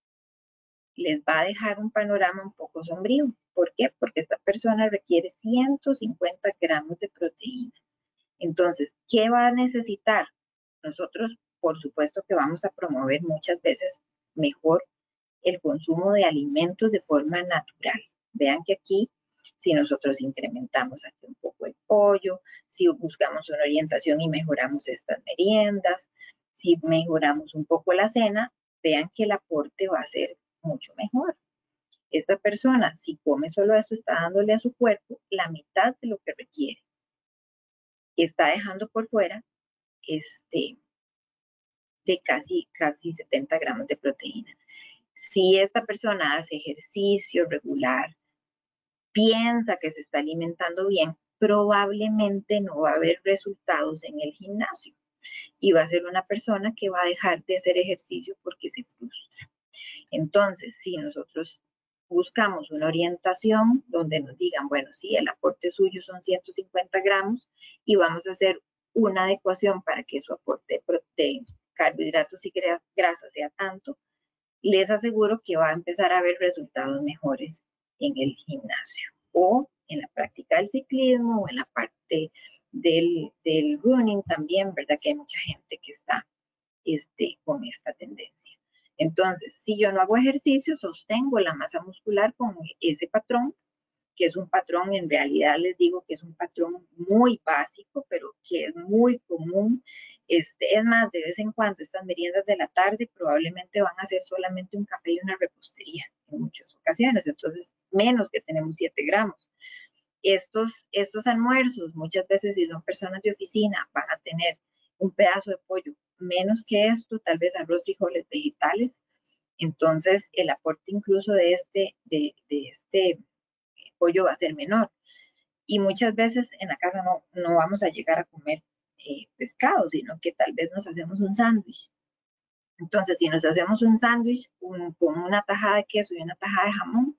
les va a dejar un panorama un poco sombrío. ¿Por qué? Porque esta persona requiere 150 gramos de proteína. Entonces, ¿qué va a necesitar? Nosotros, por supuesto que vamos a promover muchas veces mejor el consumo de alimentos de forma natural. Vean que aquí, si nosotros incrementamos aquí un poco el pollo, si buscamos una orientación y mejoramos estas meriendas, si mejoramos un poco la cena, vean que el aporte va a ser mucho mejor. Esta persona, si come solo eso, está dándole a su cuerpo la mitad de lo que requiere. Está dejando por fuera este, de casi, casi 70 gramos de proteína. Si esta persona hace ejercicio regular, piensa que se está alimentando bien, probablemente no va a haber resultados en el gimnasio y va a ser una persona que va a dejar de hacer ejercicio porque se frustra. Entonces, si nosotros buscamos una orientación donde nos digan, bueno, sí, el aporte suyo son 150 gramos y vamos a hacer una adecuación para que su aporte de carbohidratos y grasas sea tanto, les aseguro que va a empezar a ver resultados mejores en el gimnasio o en la práctica del ciclismo o en la parte del, del running también, ¿verdad? Que hay mucha gente que está este, con esta tendencia. Entonces, si yo no hago ejercicio, sostengo la masa muscular con ese patrón, que es un patrón, en realidad les digo que es un patrón muy básico, pero que es muy común. Este, es más, de vez en cuando estas meriendas de la tarde probablemente van a ser solamente un café y una repostería en muchas ocasiones, entonces menos que tenemos 7 gramos. Estos, estos almuerzos, muchas veces si son personas de oficina, van a tener un pedazo de pollo menos que esto, tal vez arroz, frijoles, vegetales. Entonces, el aporte incluso de este, de, este pollo va a ser menor. Y muchas veces en la casa no, no vamos a llegar a comer eh, pescado, sino que tal vez nos hacemos un sándwich. Entonces, si nos hacemos un sándwich con una tajada de queso y una tajada de jamón,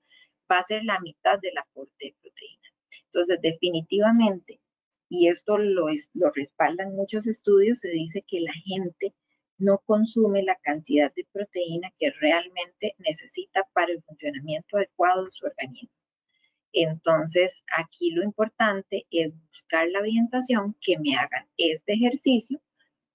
va a ser la mitad del aporte de proteína. Entonces, definitivamente, y esto lo, lo respaldan muchos estudios, se dice que la gente no consume la cantidad de proteína que realmente necesita para el funcionamiento adecuado de su organismo. Entonces, aquí lo importante es buscar la orientación que me hagan este ejercicio,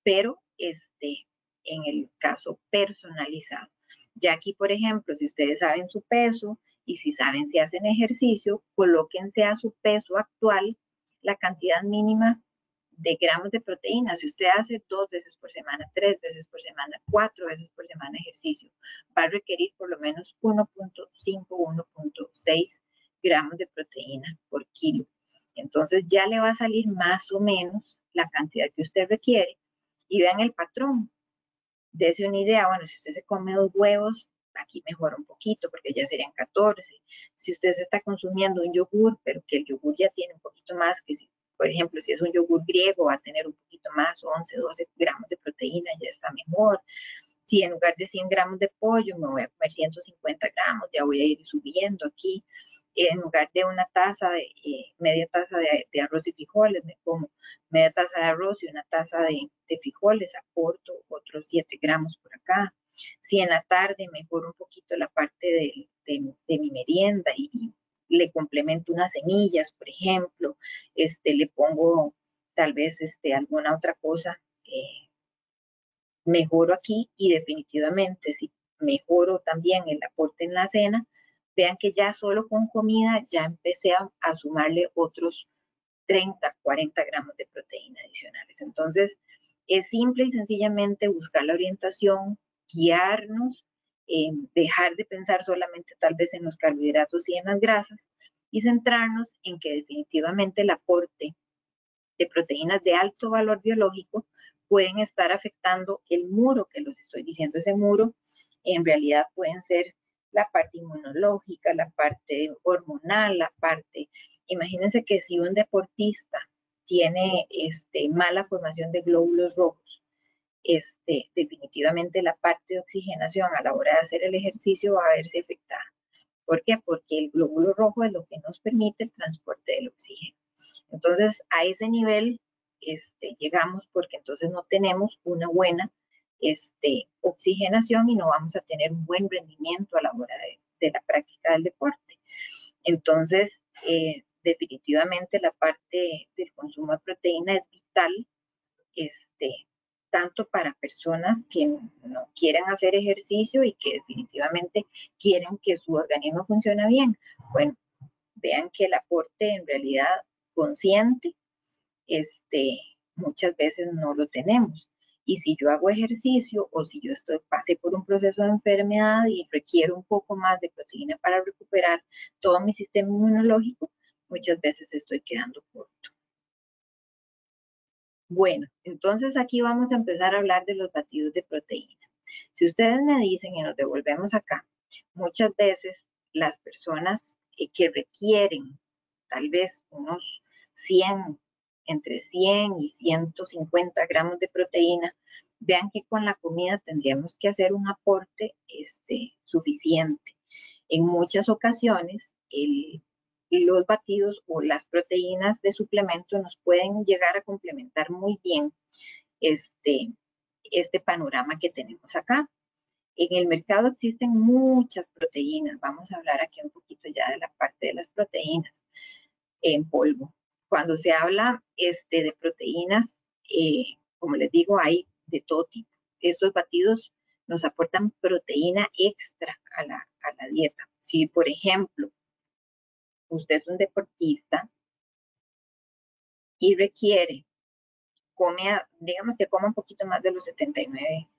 pero este, en el caso personalizado. Ya aquí, por ejemplo, si ustedes saben su peso y si saben si hacen ejercicio, colóquense a su peso actual la cantidad mínima de gramos de proteína. Si usted hace dos veces por semana, tres veces por semana, cuatro veces por semana ejercicio, va a requerir por lo menos 1.5, 1.6 gramos de proteína por kilo. Entonces ya le va a salir más o menos la cantidad que usted requiere y vean el patrón. Dese una idea, bueno, si usted se come dos huevos, aquí mejora un poquito porque ya serían 14. Si usted se está consumiendo un yogur, pero que el yogur ya tiene un poquito más, que si, por ejemplo, si es un yogur griego, va a tener un poquito más, 11, 12 gramos de proteína, ya está mejor. Si en lugar de 100 gramos de pollo me voy a comer 150 gramos, ya voy a ir subiendo aquí. En lugar de una taza, de, eh, media taza de, arroz y frijoles, me como media taza de arroz y una taza de, de frijoles, aporto otros 7 gramos por acá. Si en la tarde mejoro un poquito la parte de, mi merienda y, le complemento unas semillas, por ejemplo, este, le pongo tal vez este, alguna otra cosa, eh, mejoro aquí y definitivamente si mejoro también el aporte en la cena, vean que ya solo con comida ya empecé a, sumarle otros 30, 40 gramos de proteína adicionales. Entonces, es simple y sencillamente buscar la orientación, guiarnos, dejar de pensar solamente tal vez en los carbohidratos y en las grasas y centrarnos en que definitivamente el aporte de proteínas de alto valor biológico pueden estar afectando el muro que los estoy diciendo. Ese muro en realidad pueden ser la parte inmunológica, la parte hormonal, la parte, imagínense que si un deportista tiene este, mala formación de glóbulos rojos, este, definitivamente la parte de oxigenación a la hora de hacer el ejercicio va a verse afectada. ¿Por qué? Porque el glóbulo rojo es lo que nos permite el transporte del oxígeno. Entonces, a ese nivel este, llegamos porque entonces no tenemos una buena este, oxigenación y no vamos a tener un buen rendimiento a la hora de, la práctica del deporte. Entonces, eh, definitivamente la parte del consumo de proteína es vital este, tanto para personas que no quieren hacer ejercicio y que definitivamente quieren que su organismo funcione bien. Bueno, vean que el aporte en realidad consciente, este, muchas veces no lo tenemos. Y si yo hago ejercicio o si yo estoy, pasé por un proceso de enfermedad y requiero un poco más de proteína para recuperar todo mi sistema inmunológico, muchas veces estoy quedando corto. Bueno, entonces aquí vamos a empezar a hablar de los batidos de proteína. Si ustedes me dicen y nos devolvemos acá, muchas veces las personas eh, que requieren tal vez unos 100 entre 100 y 150 gramos de proteína, vean que con la comida tendríamos que hacer un aporte este, suficiente. En muchas ocasiones, los batidos o las proteínas de suplemento nos pueden llegar a complementar muy bien este, este panorama que tenemos acá. En el mercado existen muchas proteínas. Vamos a hablar aquí un poquito ya de la parte de las proteínas en polvo cuando se habla este, de proteínas, eh, como les digo, hay de todo tipo. Estos batidos nos aportan proteína extra a la, dieta. Si, por ejemplo, usted es un deportista y requiere, come, digamos que coma un poquito más de los 79,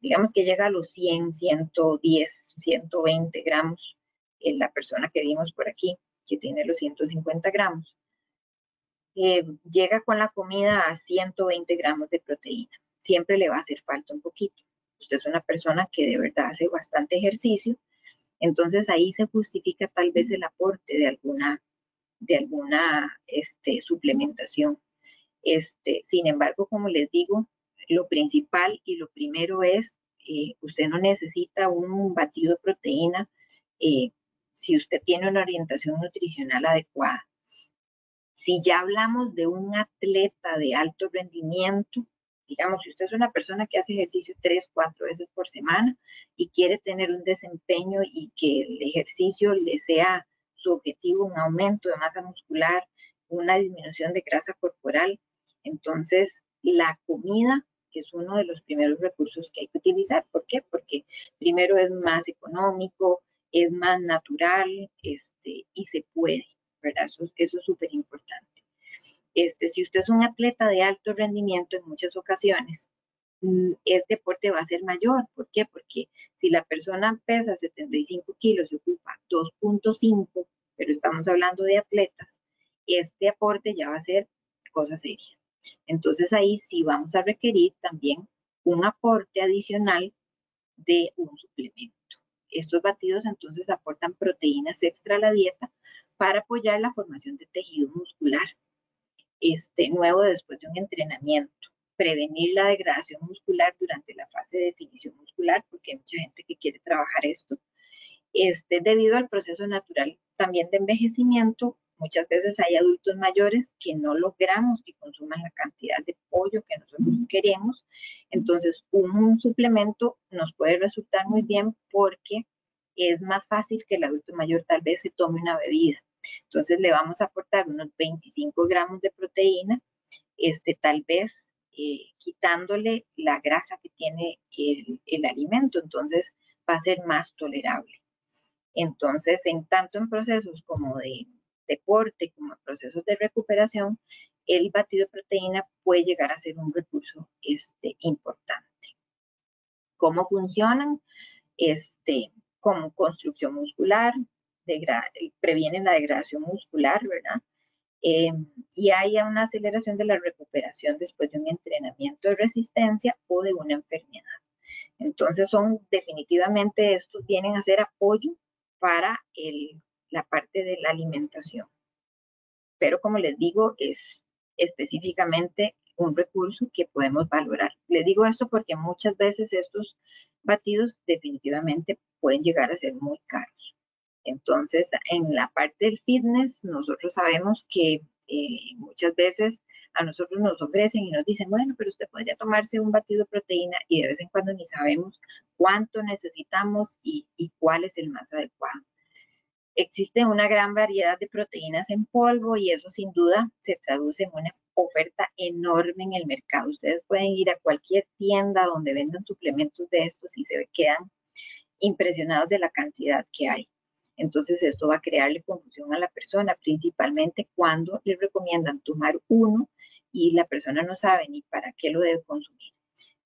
digamos que llega a los 100, 110, 120 gramos, en la persona que vimos por aquí, que tiene los 150 gramos llega con la comida a 120 gramos de proteína. Siempre le va a hacer falta un poquito. Usted es una persona que de verdad hace bastante ejercicio, entonces ahí se justifica tal vez el aporte de alguna, de alguna este, suplementación. Este, sin embargo, como les digo, lo principal y lo primero es, eh, usted no necesita un batido de proteína eh, si usted tiene una orientación nutricional adecuada. Si ya hablamos de un atleta de alto rendimiento, digamos, si usted es una persona que hace ejercicio tres, cuatro veces por semana y quiere tener un desempeño y que el ejercicio le sea su objetivo, un aumento de masa muscular, una disminución de grasa corporal, entonces la comida es uno de los primeros recursos que hay que utilizar. ¿Por qué? Porque primero es más económico, es más natural este, y se puede. Eso, es súper importante. Este, si usted es un atleta de alto rendimiento en muchas ocasiones, mm, este deporte va a ser mayor. ¿Por qué? Porque si la persona pesa 75 kilos y ocupa 2.5, pero estamos hablando de atletas, este aporte ya va a ser cosa seria. Entonces ahí sí vamos a requerir también un aporte adicional de un suplemento. Estos batidos entonces aportan proteínas extra a la dieta para apoyar la formación de tejido muscular este, nuevo después de un entrenamiento, prevenir la degradación muscular durante la fase de definición muscular, porque hay mucha gente que quiere trabajar esto, este, debido al proceso natural también de envejecimiento. Muchas veces hay adultos mayores que no logramos que consuman la cantidad de pollo que nosotros queremos. Entonces, un suplemento nos puede resultar muy bien porque es más fácil que el adulto mayor tal vez se tome una bebida. Entonces le vamos a aportar unos 25 gramos de proteína, este, tal vez eh, quitándole la grasa que tiene el, alimento, entonces va a ser más tolerable. Entonces, en tanto en procesos como de deporte, como en procesos de recuperación, el batido de proteína puede llegar a ser un recurso este, importante. ¿Cómo funcionan? Este, como construcción muscular, previenen la degradación muscular, ¿verdad? Eh, y hay una aceleración de la recuperación después de un entrenamiento de resistencia o de una enfermedad. Entonces son definitivamente estos vienen a ser apoyo para la parte de la alimentación. Pero como les digo, es específicamente un recurso que podemos valorar. Les digo esto porque muchas veces estos batidos definitivamente pueden llegar a ser muy caros. Entonces, en la parte del fitness, nosotros sabemos que eh, muchas veces a nosotros nos ofrecen y nos dicen, bueno, pero usted podría tomarse un batido de proteína y de vez en cuando ni sabemos cuánto necesitamos y, cuál es el más adecuado. Existe una gran variedad de proteínas en polvo y eso sin duda se traduce en una oferta enorme en el mercado. Ustedes pueden ir a cualquier tienda donde vendan suplementos de estos y se quedan impresionados de la cantidad que hay. Entonces esto va a crearle confusión a la persona, principalmente cuando le recomiendan tomar uno y la persona no sabe ni para qué lo debe consumir.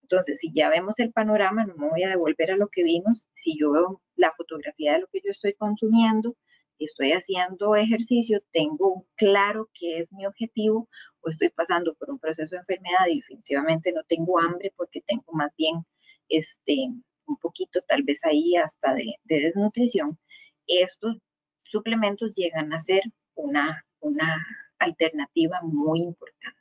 Entonces, si ya vemos el panorama, no me voy a devolver a lo que vimos. Si yo veo la fotografía de lo que yo estoy consumiendo estoy haciendo ejercicio, tengo claro qué es mi objetivo o estoy pasando por un proceso de enfermedad y definitivamente no tengo hambre porque tengo más bien este, un poquito tal vez ahí hasta de, desnutrición. Estos suplementos llegan a ser una, una alternativa muy importante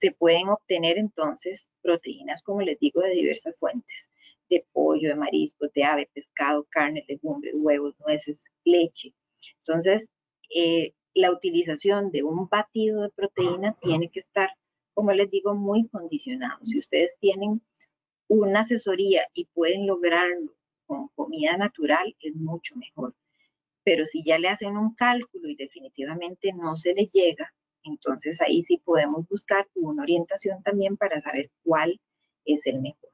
se pueden obtener entonces proteínas, como les digo, de diversas fuentes, de pollo, de mariscos, de ave, pescado, carne, legumbres, huevos, nueces, leche. Entonces, eh, la utilización de un batido de proteína tiene que estar, como les digo, muy condicionado. Si ustedes tienen una asesoría y pueden lograrlo con comida natural, es mucho mejor. Pero si ya le hacen un cálculo y definitivamente no se le llega, entonces ahí sí podemos buscar una orientación también para saber cuál es el mejor.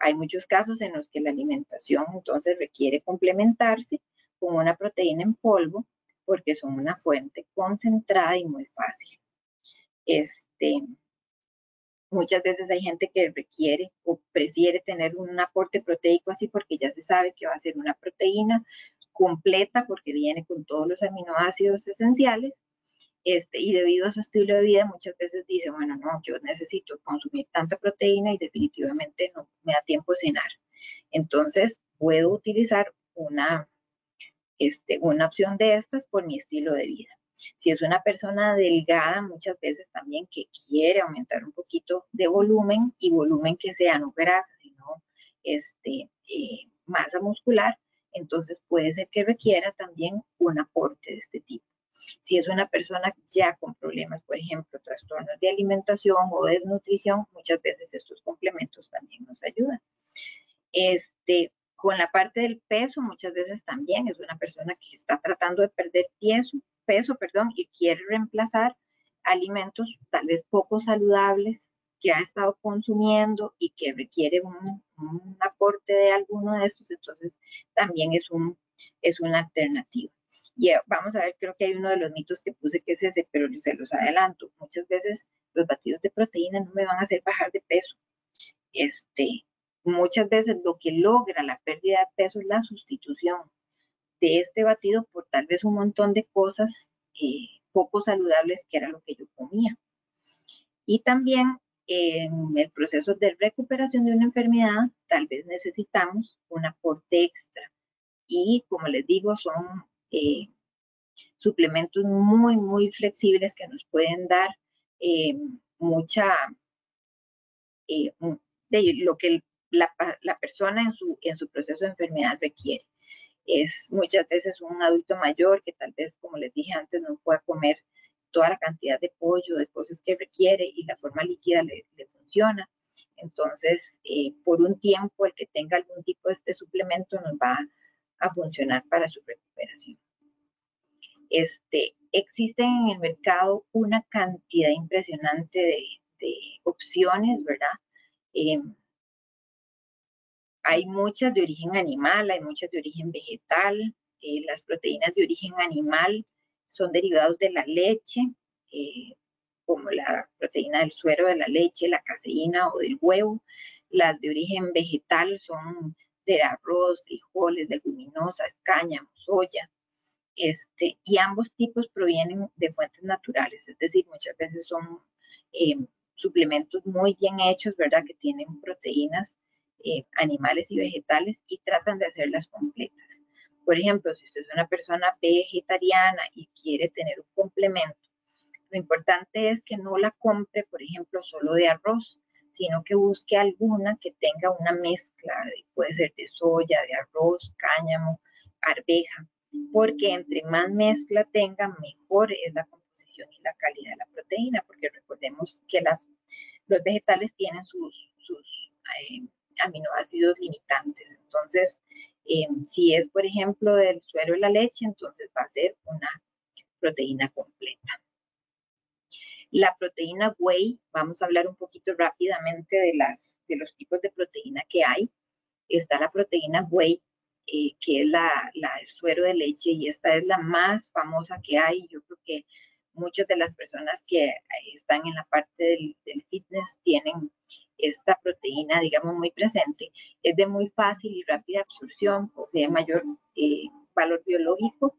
Hay muchos casos en los que la alimentación entonces requiere complementarse con una proteína en polvo porque son una fuente concentrada y muy fácil. Este, muchas veces hay gente que requiere o prefiere tener un aporte proteico así porque ya se sabe que va a ser una proteína completa porque viene con todos los aminoácidos esenciales este, y debido a su estilo de vida, muchas veces dice, bueno, no, yo necesito consumir tanta proteína y definitivamente no me da tiempo de cenar. Entonces, puedo utilizar una, este, una opción de estas por mi estilo de vida. Si es una persona delgada, muchas veces también que quiere aumentar un poquito de volumen y volumen que sea no grasa, sino este, eh, masa muscular, entonces puede ser que requiera también un aporte de este tipo. Si es una persona ya con problemas, por ejemplo, trastornos de alimentación o desnutrición, muchas veces estos complementos también nos ayudan. Este, con la parte del peso, muchas veces también es una persona que está tratando de perder peso, peso perdón, y quiere reemplazar alimentos tal vez poco saludables que ha estado consumiendo y que requiere un, un aporte de alguno de estos, entonces también es, un, es una alternativa. Y eh, vamos a ver, creo que hay uno de los mitos que puse que es ese, pero se los adelanto. Muchas veces los batidos de proteína no me van a hacer bajar de peso. Este, muchas veces lo que logra la pérdida de peso es la sustitución de este batido por tal vez un montón de cosas eh, poco saludables que era lo que yo comía. Y también en el proceso de recuperación de una enfermedad, tal vez necesitamos un aporte extra. Y como les digo, son eh, suplementos muy, muy flexibles que nos pueden dar eh, mucha, de lo que la, persona en su, en su proceso de enfermedad requiere. Es muchas veces un adulto mayor que tal vez, como les dije antes, no pueda comer toda la cantidad de pollo, de cosas que requiere y la forma líquida le, funciona. Entonces, por un tiempo, el que tenga algún tipo de este suplemento nos va a funcionar para su recuperación. Este, existen en el mercado una cantidad impresionante de, opciones, ¿verdad? Em, hay muchas de origen animal, hay muchas de origen vegetal. Eh, las proteínas de origen animal son derivados de la leche, eh, como la proteína del suero de la leche, la caseína o del huevo. Las de origen vegetal son de arroz, frijoles, leguminosas, cáñamo, soya. Este, y ambos tipos provienen de fuentes naturales, es decir, muchas veces son eh, suplementos muy bien hechos, ¿verdad? Que tienen proteínas eh, animales y vegetales y tratan de hacerlas completas. Por ejemplo, si usted es una persona vegetariana y quiere tener un complemento, lo importante es que no la compre, por ejemplo, solo de arroz, sino que busque alguna que tenga una mezcla, puede ser de soya, de arroz, cáñamo, arveja, porque entre más mezcla tenga, mejor es la composición y la calidad de la proteína, porque recordemos que las, los vegetales tienen sus, sus eh, aminoácidos limitantes, entonces Em, si es, por ejemplo, del suero de la leche, entonces va a ser una proteína completa. La proteína whey, vamos a hablar un poquito rápidamente de, las, de los tipos de proteína que hay. Está la proteína whey, eh, que es la, la, el suero de leche, y esta es la más famosa que hay. Yo creo que muchas de las personas que están en la parte del, del, fitness tienen esta proteína, digamos, muy presente. Es de muy fácil y rápida absorción, posee mayor eh, valor biológico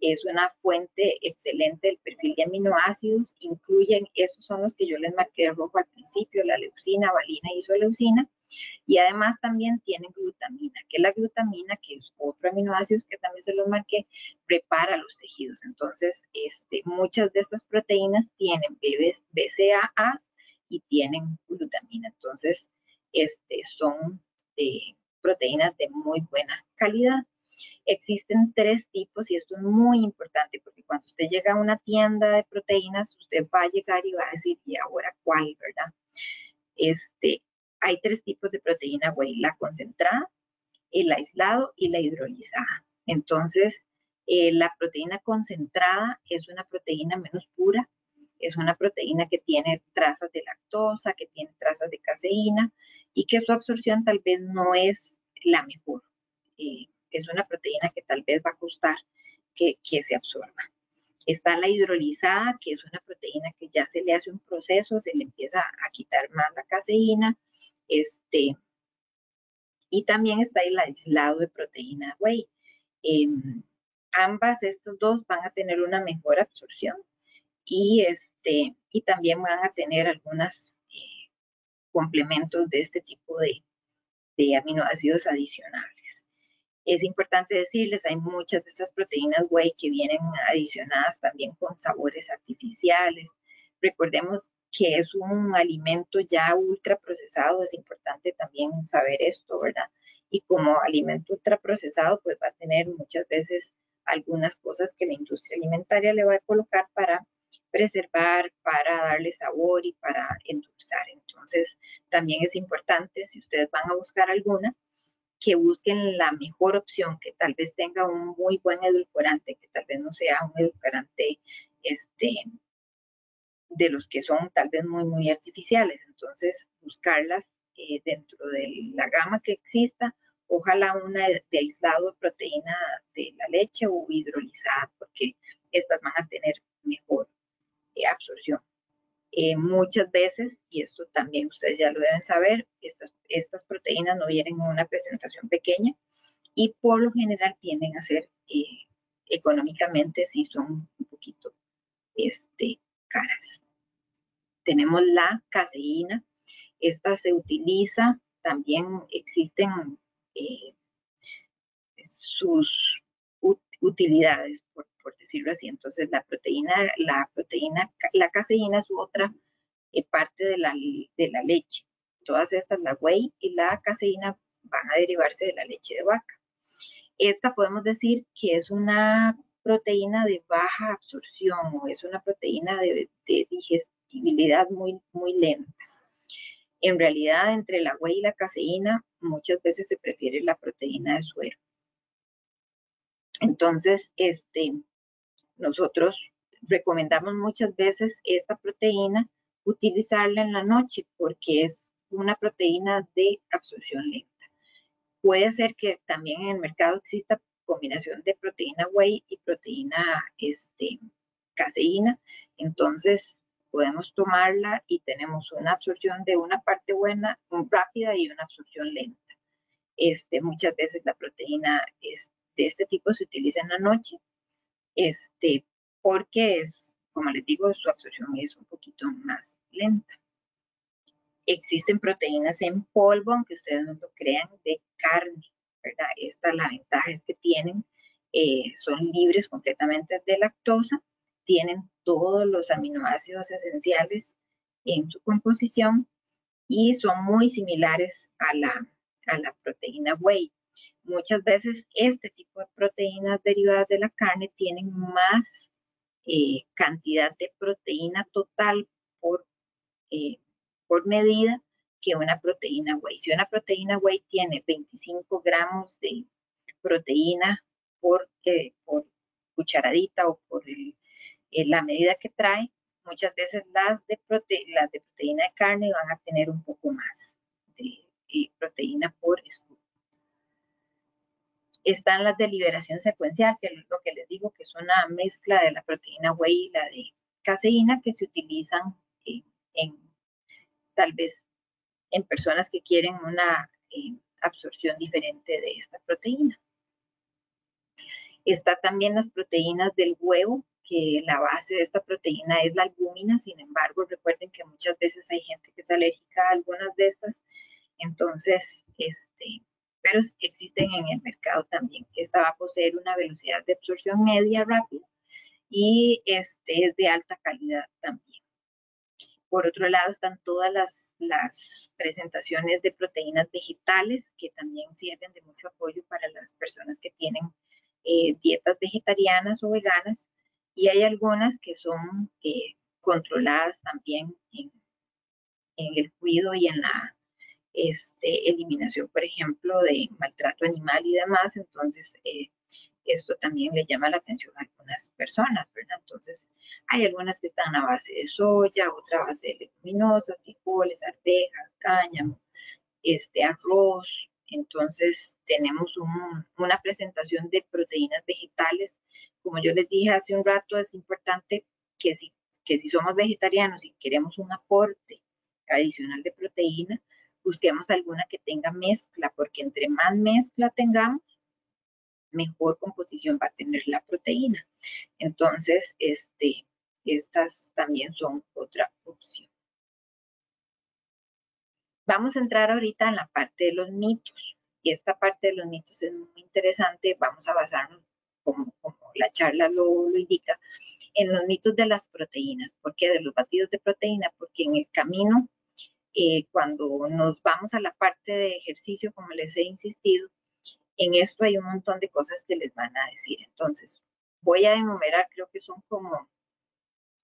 es una fuente excelente del perfil de aminoácidos, incluyen, esos son los que yo les marqué rojo al principio, la leucina, valina, isoleucina, y además también tienen glutamina, que la glutamina, que es otro aminoácido que también se los marqué, prepara los tejidos. Entonces, este, muchas de estas proteínas tienen BCAAs y tienen glutamina. Entonces, este, son eh, proteínas de muy buena calidad. Existen tres tipos y esto es muy importante porque cuando usted llega a una tienda de proteínas, usted va a llegar y va a decir, ¿y ahora cuál, verdad? Este, hay tres tipos de proteína whey, la concentrada, el aislado y la hidrolizada. Entonces, eh, la proteína concentrada es una proteína menos pura, es una proteína que tiene trazas de lactosa, que tiene trazas de caseína y que su absorción tal vez no es la mejor. Eh, es una proteína que tal vez va a costar que, se absorba. Está la hidrolizada, que es una proteína que ya se le hace un proceso, se le empieza a quitar más la caseína. Este, y también está el aislado de proteína whey. Em, ambas, estos dos, van a tener una mejor absorción y, este, y también van a tener algunos eh, complementos de este tipo de, de aminoácidos adicionales. Es importante decirles, hay muchas de estas proteínas whey que vienen adicionadas también con sabores artificiales. Recordemos que es un alimento ya ultra procesado, es importante también saber esto, ¿verdad? Y como alimento ultra procesado, pues va a tener muchas veces algunas cosas que la industria alimentaria le va a colocar para preservar, para darle sabor y para endulzar. Entonces, también es importante, si ustedes van a buscar alguna, que busquen la mejor opción, que tal vez tenga un muy buen edulcorante, que tal vez no sea un edulcorante este, de los que son tal vez muy, muy artificiales. Entonces, buscarlas eh, dentro de la gama que exista, ojalá una de, aislado proteína de la leche o hidrolizada, porque estas van a tener mejor eh, absorción. Eh, muchas veces, y esto también ustedes ya lo deben saber, estas, estas proteínas no vienen en una presentación pequeña y por lo general tienden a ser eh, económicamente si son un poquito este, caras. Tenemos la caseína. Esta se utiliza, también existen eh, sus utilidades, por por decirlo así. Entonces, la proteína, la proteína, la caseína es otra eh, parte de la, de la leche. Todas estas, la whey y la caseína, van a derivarse de la leche de vaca. Esta podemos decir que es una proteína de baja absorción o es una proteína de, de digestibilidad muy, muy lenta. En realidad, entre la whey y la caseína, muchas veces se prefiere la proteína de suero. Entonces, este, nosotros recomendamos muchas veces esta proteína utilizarla en la noche porque es una proteína de absorción lenta. Puede ser que también en el mercado exista combinación de proteína whey y proteína este, caseína. Entonces podemos tomarla y tenemos una absorción de una parte buena, rápida y una absorción lenta. Este, muchas veces la proteína de este tipo se utiliza en la noche este, porque es, como les digo, su absorción es un poquito más lenta. Existen proteínas en polvo, aunque ustedes no lo crean, de carne, ¿verdad? Esta, la ventaja es que tienen, eh, son libres completamente de lactosa, tienen todos los aminoácidos esenciales en su composición y son muy similares a la, a la proteína whey. Muchas veces este tipo de proteínas derivadas de la carne tienen más eh, cantidad de proteína total por, eh, por medida que una proteína whey. Si una proteína whey tiene 25 gramos de proteína por, por cucharadita o por la medida que trae, muchas veces las de, proteína de carne van a tener un poco más de proteína por. Están las de liberación secuencial, que es lo que les digo, que es una mezcla de la proteína whey y la de caseína que se utilizan en, tal vez en personas que quieren una eh, absorción diferente de esta proteína. Está también las proteínas del huevo, que la base de esta proteína es la albúmina, sin embargo, recuerden que muchas veces hay gente que es alérgica a algunas de estas, entonces, este, existen en el mercado también. Esta va a poseer una velocidad de absorción media rápida y este es de alta calidad también. Por otro lado están todas las, las presentaciones de proteínas vegetales que también sirven de mucho apoyo para las personas que tienen eh, dietas vegetarianas o veganas y hay algunas que son eh, controladas también en, el cuidado y en la este, eliminación, por ejemplo, de maltrato animal y demás. Entonces, eh, esto también le llama la atención a algunas personas, ¿verdad? Entonces, hay algunas que están a base de soya, otra a base de leguminosas, frijoles, arvejas, cáñamo, este, arroz. Entonces, tenemos una presentación de proteínas vegetales. Como yo les dije hace un rato, es importante que si, que si somos vegetarianos y queremos un aporte adicional de proteína, busquemos alguna que tenga mezcla, porque entre más mezcla tengamos, mejor composición va a tener la proteína. Entonces, este, estas también son otra opción. Vamos a entrar ahorita en la parte de los mitos. Y esta parte de los mitos es muy interesante. Vamos a basarnos, como, la charla lo, indica, en los mitos de las proteínas. ¿Por qué? De los batidos de proteína, porque en el camino, eh, cuando nos vamos a la parte de ejercicio, como les he insistido, en esto hay un montón de cosas que les van a decir. Entonces, voy a enumerar, creo que son como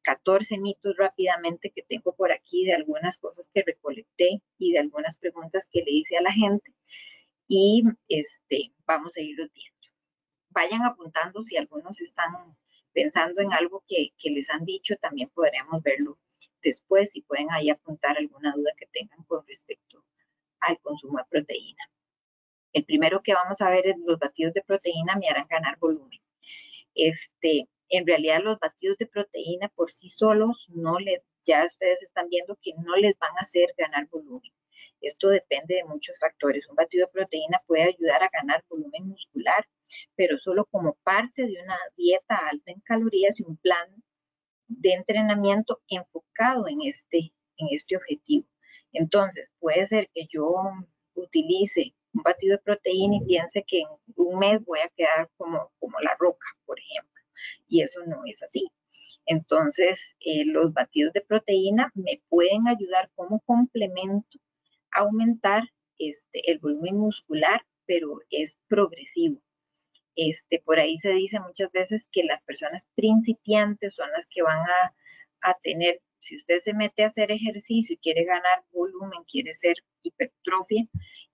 14 mitos rápidamente que tengo por aquí de algunas cosas que recolecté y de algunas preguntas que le hice a la gente y este, vamos a irlos viendo. Vayan apuntando si algunos están pensando en algo que, que les han dicho, también podremos verlo después y pueden ahí apuntar alguna duda que tengan con respecto al consumo de proteína. El primero que vamos a ver es los batidos de proteína me harán ganar volumen. Este, en realidad los batidos de proteína por sí solos no le, ya ustedes están viendo que no les van a hacer ganar volumen. Esto depende de muchos factores. Un batido de proteína puede ayudar a ganar volumen muscular, pero solo como parte de una dieta alta en calorías y un plan de entrenamiento enfocado en este, en este objetivo. Entonces, puede ser que yo utilice un batido de proteína y piense que en un mes voy a quedar como, como la roca, por ejemplo. Y eso no es así. Entonces, eh, los batidos de proteína me pueden ayudar como complemento a aumentar este, el volumen muscular, pero es progresivo. Este, por ahí se dice muchas veces que las personas principiantes son las que van a, a tener, si usted se mete a hacer ejercicio y quiere ganar volumen, quiere ser hipertrofia,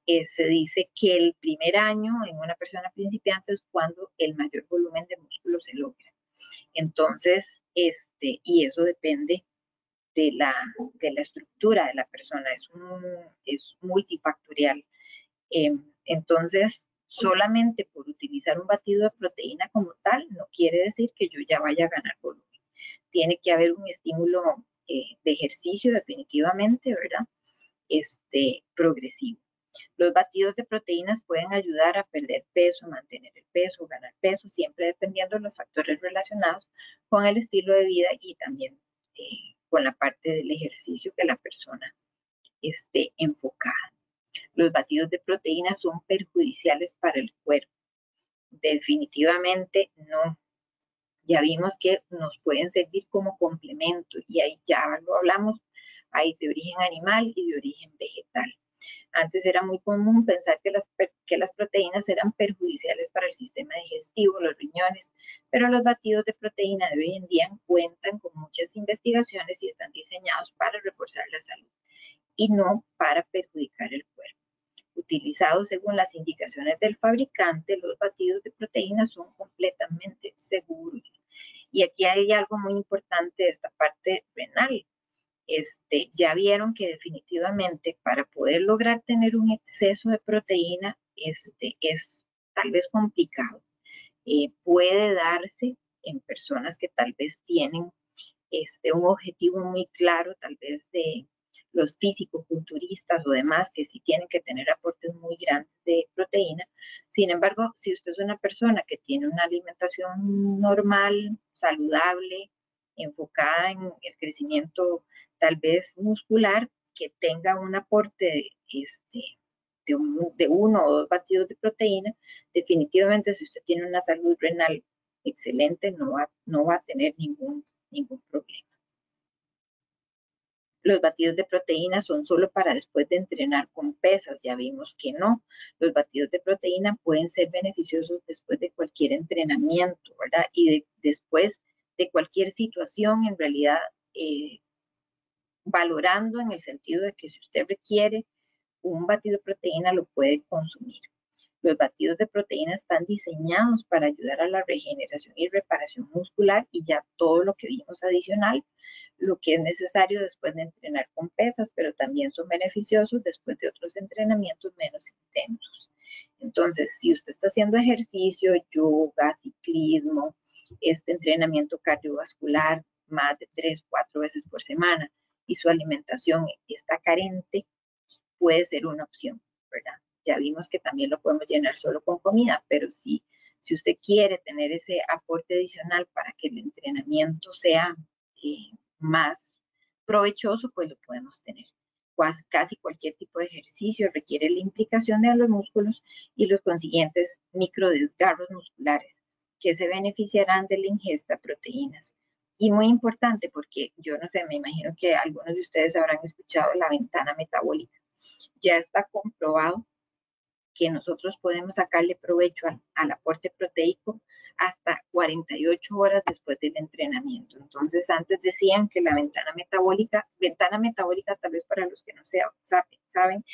eh, se dice que el primer año en una persona principiante es cuando el mayor volumen de músculo se logra. Entonces, este, y eso depende de la, de la estructura de la persona, es, un, es multifactorial. Em, entonces, solamente por utilizar un batido de proteína como tal, no quiere decir que yo ya vaya a ganar volumen. Tiene que haber un estímulo eh, de ejercicio definitivamente, ¿verdad? Este, progresivo. Los batidos de proteínas pueden ayudar a perder peso, mantener el peso, ganar peso, siempre dependiendo de los factores relacionados con el estilo de vida y también eh, con la parte del ejercicio que la persona esté enfocada. Los batidos de proteínas son perjudiciales para el cuerpo. Definitivamente no. Ya vimos que nos pueden servir como complemento y ahí ya lo hablamos, hay de origen animal y de origen vegetal. Antes era muy común pensar que las, que las proteínas eran perjudiciales para el sistema digestivo, los riñones, pero los batidos de proteína de hoy en día cuentan con muchas investigaciones y están diseñados para reforzar la salud y no para perjudicar el cuerpo. utilizados según las indicaciones del fabricante, los batidos de proteínas son completamente seguros. Y aquí hay algo muy importante de esta parte renal. Este, ya vieron que definitivamente para poder lograr tener un exceso de proteína este, es tal vez complicado. Eh, puede darse en personas que tal vez tienen este, un objetivo muy claro, tal vez de los físicos, culturistas o demás, que sí tienen que tener aportes muy grandes de proteína. Sin embargo, si usted es una persona que tiene una alimentación normal, saludable, enfocada en el crecimiento tal vez muscular, que tenga un aporte este, de, de uno o dos batidos de proteína, definitivamente si usted tiene una salud renal excelente, no va, no va a tener ningún, ningún problema. Los batidos de proteína son solo para después de entrenar con pesas, ya vimos que no. Los batidos de proteína pueden ser beneficiosos después de cualquier entrenamiento, ¿verdad? Y después de cualquier situación, en realidad, eh, valorando en el sentido de que si usted requiere un batido de proteína, lo puede consumir. Los batidos de proteína están diseñados para ayudar a la regeneración y reparación muscular y ya todo lo que vimos adicional, lo que es necesario después de entrenar con pesas, pero también son beneficiosos después de otros entrenamientos menos intensos. Entonces, si usted está haciendo ejercicio, yoga, ciclismo, este entrenamiento cardiovascular más de tres, cuatro veces por semana y su alimentación está carente, puede ser una opción, ¿verdad? Ya vimos que también lo podemos llenar solo con comida, pero si, si usted quiere tener ese aporte adicional para que el entrenamiento sea eh, más provechoso, pues lo podemos tener. Casi cualquier tipo de ejercicio requiere la implicación de los músculos y los consiguientes microdesgarros musculares que se beneficiarán de la ingesta de proteínas. Y muy importante porque yo no sé, me imagino que algunos de ustedes habrán escuchado la ventana metabólica. Ya está comprobado que nosotros podemos sacarle provecho al, aporte proteico hasta 48 horas después del entrenamiento. Entonces, antes decían que la ventana metabólica, ventana metabólica tal vez para los que no saben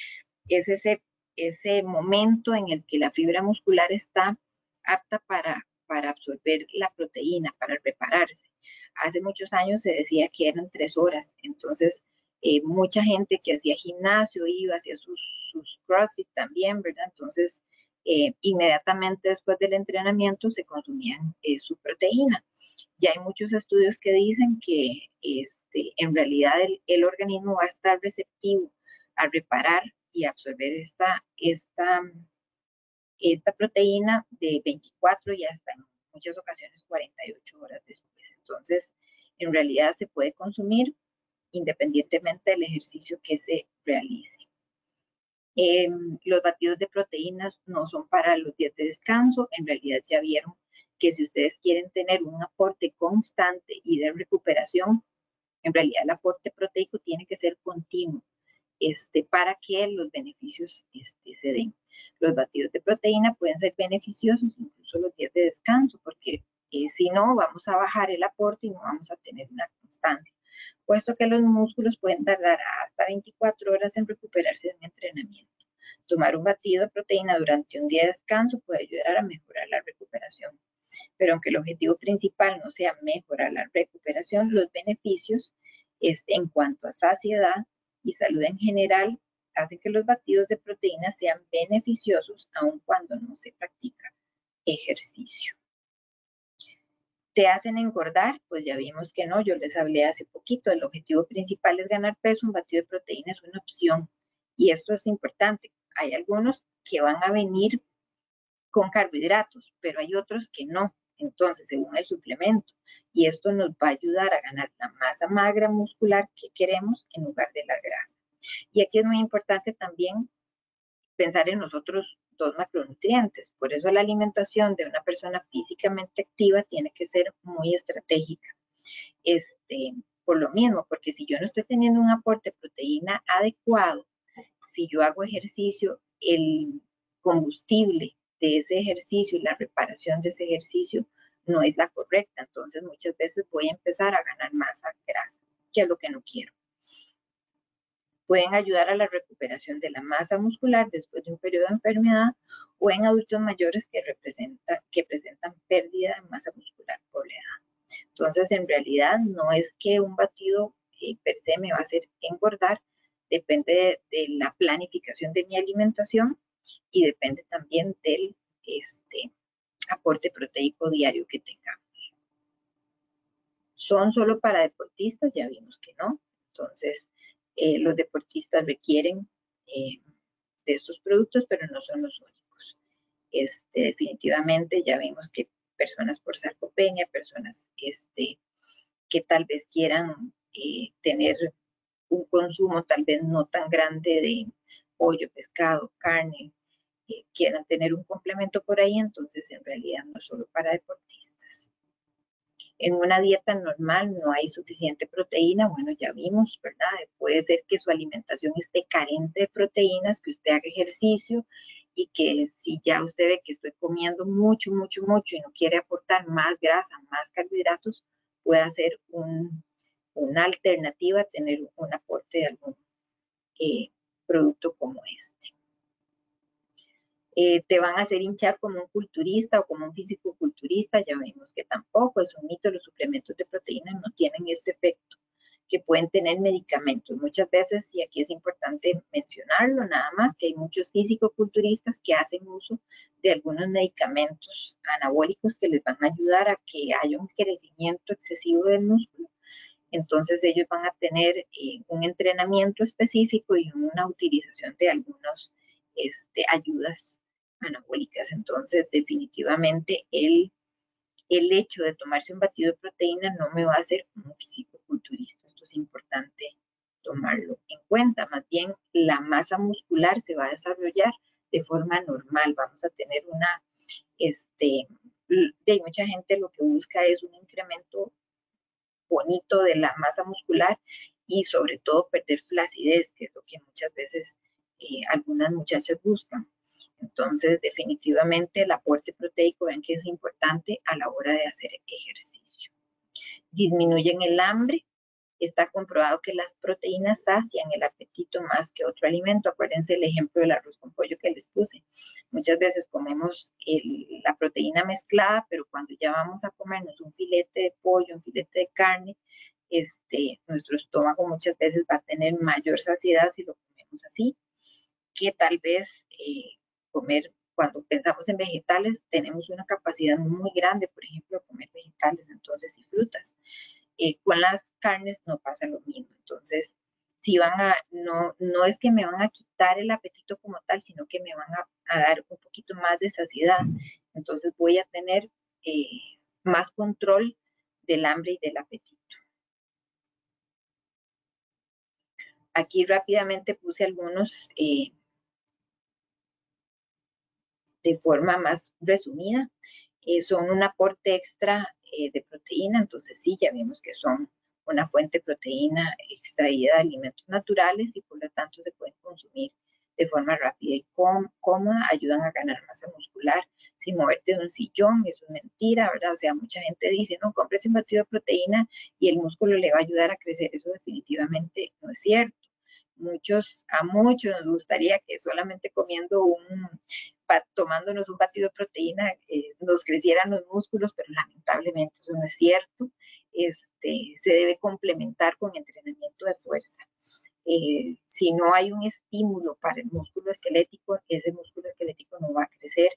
es ese, ese momento en el que la fibra muscular está apta para, para absorber la proteína, para repararse. Hace muchos años se decía que eran tres horas, entonces eh, mucha gente que hacía gimnasio iba, hacia sus CrossFit también, ¿verdad? Entonces, eh, inmediatamente después del entrenamiento se consumían eh, su proteína. Ya hay muchos estudios que dicen que este, en realidad el, organismo va a estar receptivo a reparar y absorber esta, esta, esta proteína de 24 y hasta en muchas ocasiones 48 horas después. Entonces, en realidad se puede consumir independientemente del ejercicio que se realice. Em, los batidos de proteínas no son para los días de descanso. En realidad ya vieron que si ustedes quieren tener un aporte constante y de recuperación, en realidad el aporte proteico tiene que ser continuo este, para que los beneficios este, se den. Los batidos de proteína pueden ser beneficiosos incluso los días de descanso, porque eh, si no, vamos a bajar el aporte y no vamos a tener una constancia puesto que los músculos pueden tardar hasta 24 horas en recuperarse de un entrenamiento. Tomar un batido de proteína durante un día de descanso puede ayudar a mejorar la recuperación. Pero aunque el objetivo principal no sea mejorar la recuperación, los beneficios en cuanto a saciedad y salud en general hacen que los batidos de proteína sean beneficiosos aun cuando no se practica ejercicio te hacen engordar, pues ya vimos que no, yo les hablé hace poquito, el objetivo principal es ganar peso, un batido de proteína es una opción y esto es importante. Hay algunos que van a venir con carbohidratos, pero hay otros que no, entonces según el suplemento y esto nos va a ayudar a ganar la masa magra muscular que queremos en lugar de la grasa. Y aquí es muy importante también pensar en nosotros dos macronutrientes. Por eso la alimentación de una persona físicamente activa tiene que ser muy estratégica. Este, por lo mismo, porque si yo no estoy teniendo un aporte de proteína adecuado, si yo hago ejercicio, el combustible de ese ejercicio y la reparación de ese ejercicio no es la correcta. Entonces muchas veces voy a empezar a ganar masa grasa, que es lo que no quiero. Pueden ayudar a la recuperación de la masa muscular después de un periodo de enfermedad o en adultos mayores que, que presentan pérdida de masa muscular por la edad. Entonces, en realidad no es que un batido eh, per se me va a hacer engordar, depende de, la planificación de mi alimentación y depende también del este, aporte proteico diario que tengamos. ¿Son solo para deportistas? Ya vimos que no. Entonces, eh, los deportistas requieren eh, de estos productos, pero no son los únicos. Este, definitivamente ya vimos que personas por sarcopenia, personas este, que tal vez quieran eh, tener un consumo tal vez no tan grande de pollo, pescado, carne, quieran tener un complemento por ahí, entonces en realidad no solo para deportistas. En una dieta normal no hay suficiente proteína, bueno, ya vimos, ¿verdad? Puede ser que su alimentación esté carente de proteínas, que usted haga ejercicio y que si ya usted ve que estoy comiendo mucho, mucho, mucho y no quiere aportar más grasa, más carbohidratos, puede hacer una alternativa, tener un aporte de algún eh, producto como este. Eh, te van a hacer hinchar como un culturista o como un físico-culturista, ya vemos que tampoco es un mito, los suplementos de proteína no tienen este efecto que pueden tener medicamentos. Muchas veces, y aquí es importante mencionarlo nada más, que hay muchos físico-culturistas que hacen uso de algunos medicamentos anabólicos que les van a ayudar a que haya un crecimiento excesivo del músculo. Entonces ellos van a tener eh, un entrenamiento específico y una utilización de algunas este, ayudas anabólicas. Entonces, definitivamente el, el hecho de tomarse un batido de proteína no me va a hacer como físico-culturista. Esto es importante tomarlo en cuenta. Más bien, la masa muscular se va a desarrollar de forma normal. Vamos a tener una, este, de mucha gente lo que busca es un incremento bonito de la masa muscular y sobre todo perder flacidez, que es lo que muchas veces eh, algunas muchachas buscan. Entonces, definitivamente el aporte proteico, ven que es importante a la hora de hacer ejercicio. Disminuyen el hambre. Está comprobado que las proteínas sacian el apetito más que otro alimento. Acuérdense el ejemplo del arroz con pollo que les puse. Muchas veces comemos la proteína mezclada, pero cuando ya vamos a comernos un filete de pollo, un filete de carne, este, nuestro estómago muchas veces va a tener mayor saciedad si lo comemos así, que tal vez eh, comer, cuando pensamos en vegetales, tenemos una capacidad muy grande, por ejemplo, de comer vegetales, entonces, y frutas. Eh, con las carnes no pasa lo mismo. Entonces, si van a, no, no es que me van a quitar el apetito como tal, sino que me van a, dar un poquito más de saciedad. Entonces voy a tener eh, más control del hambre y del apetito. Aquí rápidamente puse algunos eh, de forma más resumida, eh, son un aporte extra eh, de proteína, entonces sí, ya vimos que son una fuente de proteína extraída de alimentos naturales y por lo tanto se pueden consumir de forma rápida y cómoda, ayudan a ganar masa muscular sin moverte de un sillón, eso es mentira, ¿verdad? O sea, mucha gente dice, no, compres un batido de proteína y el músculo le va a ayudar a crecer, eso definitivamente no es cierto. Muchos, a muchos nos gustaría que solamente comiendo un tomándonos un batido de proteína eh, nos crecieran los músculos, pero lamentablemente eso no es cierto. Este, se debe complementar con entrenamiento de fuerza. Eh, si no hay un estímulo para el músculo esquelético, ese músculo esquelético no va a crecer.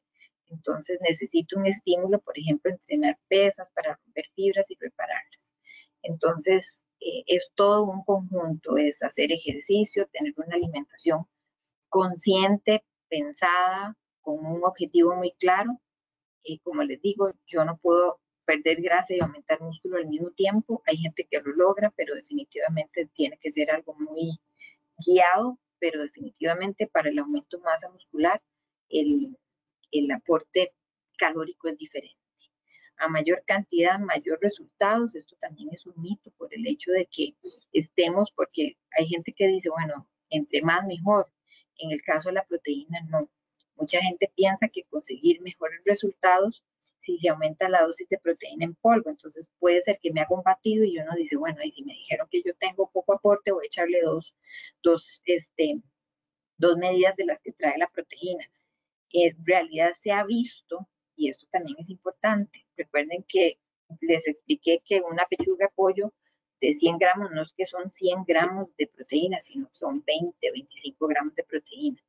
Entonces necesito un estímulo, por ejemplo, entrenar pesas para romper fibras y repararlas. Entonces eh, es todo un conjunto, es hacer ejercicio, tener una alimentación consciente, pensada, con un objetivo muy claro. Y como les digo, yo no puedo perder grasa y aumentar músculo al mismo tiempo. Hay gente que lo logra, pero definitivamente tiene que ser algo muy guiado, pero definitivamente para el aumento de masa muscular el, el aporte calórico es diferente. A mayor cantidad, mayor resultados. Esto también es un mito por el hecho de que estemos, porque hay gente que dice, bueno, entre más mejor. En el caso de la proteína, no. Mucha gente piensa que conseguir mejores resultados si se aumenta la dosis de proteína en polvo. Entonces puede ser que me haga un batido y uno dice, bueno, y si me dijeron que yo tengo poco aporte, voy a echarle dos, dos, este, dos medidas de las que trae la proteína. En realidad se ha visto, y esto también es importante, recuerden que les expliqué que una pechuga de pollo de 100 gramos no es que son 100 gramos de proteína, sino son 20, 25 gramos de proteína.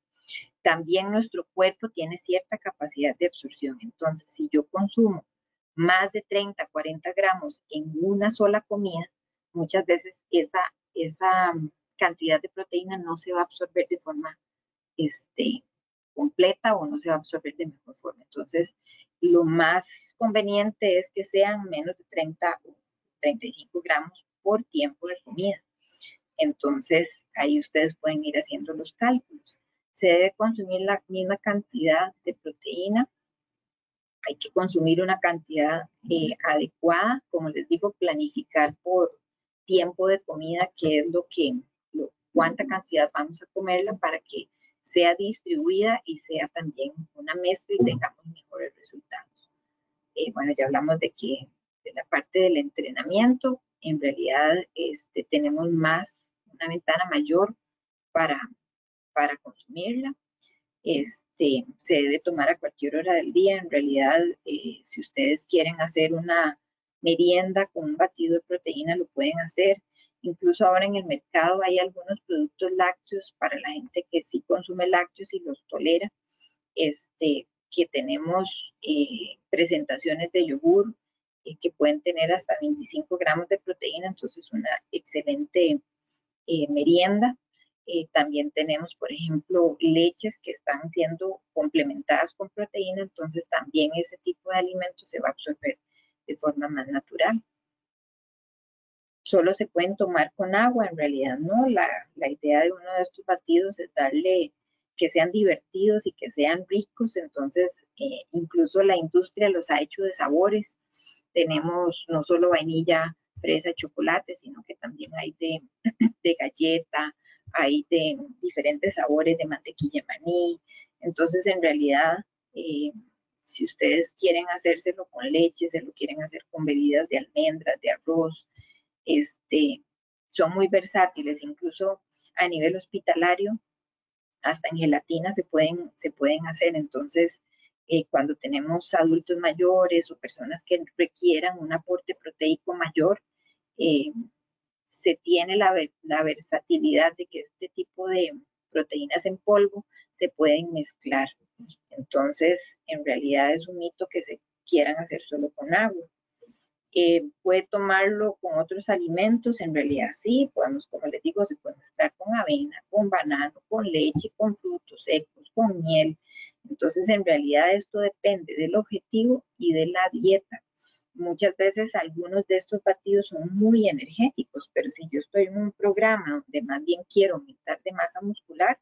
También nuestro cuerpo tiene cierta capacidad de absorción. Entonces, si yo consumo más de 30, 40 gramos en una sola comida, muchas veces esa, esa cantidad de proteína no se va a absorber de forma este, completa o no se va a absorber de mejor forma. Entonces, lo más conveniente es que sean menos de 30 o 35 gramos por tiempo de comida. Entonces, ahí ustedes pueden ir haciendo los cálculos. Se debe consumir la misma cantidad de proteína. Hay que consumir una cantidad eh, adecuada, como les digo, planificar por tiempo de comida, que es lo que, cuánta cantidad vamos a comerla para que sea distribuida y sea también una mezcla y tengamos mejores resultados. Eh, bueno, ya hablamos de que de la parte del entrenamiento, en realidad este, tenemos más, una ventana mayor para, para consumirla. Este, se debe tomar a cualquier hora del día. En realidad, eh, si ustedes quieren hacer una merienda con un batido de proteína, lo pueden hacer. Incluso ahora en el mercado hay algunos productos lácteos para la gente que sí consume lácteos y los tolera. Este, que tenemos eh, presentaciones de yogur eh, que pueden tener hasta 25 gramos de proteína, entonces una excelente merienda. También tenemos, por ejemplo, leches que están siendo complementadas con proteína, entonces también ese tipo de alimento se va a absorber de forma más natural solo se pueden tomar con agua, en realidad no. La, idea de uno de estos batidos es darle que sean divertidos y que sean ricos, entonces eh, incluso la industria los ha hecho de sabores. Tenemos no solo vainilla, fresa, chocolate, sino que también hay de, de galleta, hay de diferentes sabores de mantequilla maní. Entonces, en realidad, eh, si ustedes quieren hacérselo con leche, se lo quieren hacer con bebidas de almendras, de arroz, este, son muy versátiles, incluso a nivel hospitalario, hasta en gelatina se pueden, se pueden hacer. Entonces, eh, cuando tenemos adultos mayores o personas que requieran un aporte proteico mayor, eh, se tiene la, la, versatilidad de que este tipo de proteínas en polvo se pueden mezclar. Entonces, en realidad es un mito que se quieran hacer solo con agua. Eh, puede tomarlo con otros alimentos, en realidad sí, podemos, como les digo, se puede mezclar con avena, con banano, con leche, con frutos secos, con miel. Entonces, en realidad esto depende del objetivo y de la dieta. Muchas veces algunos de estos batidos son muy energéticos, pero si yo estoy en un programa donde más bien quiero aumentar de masa muscular,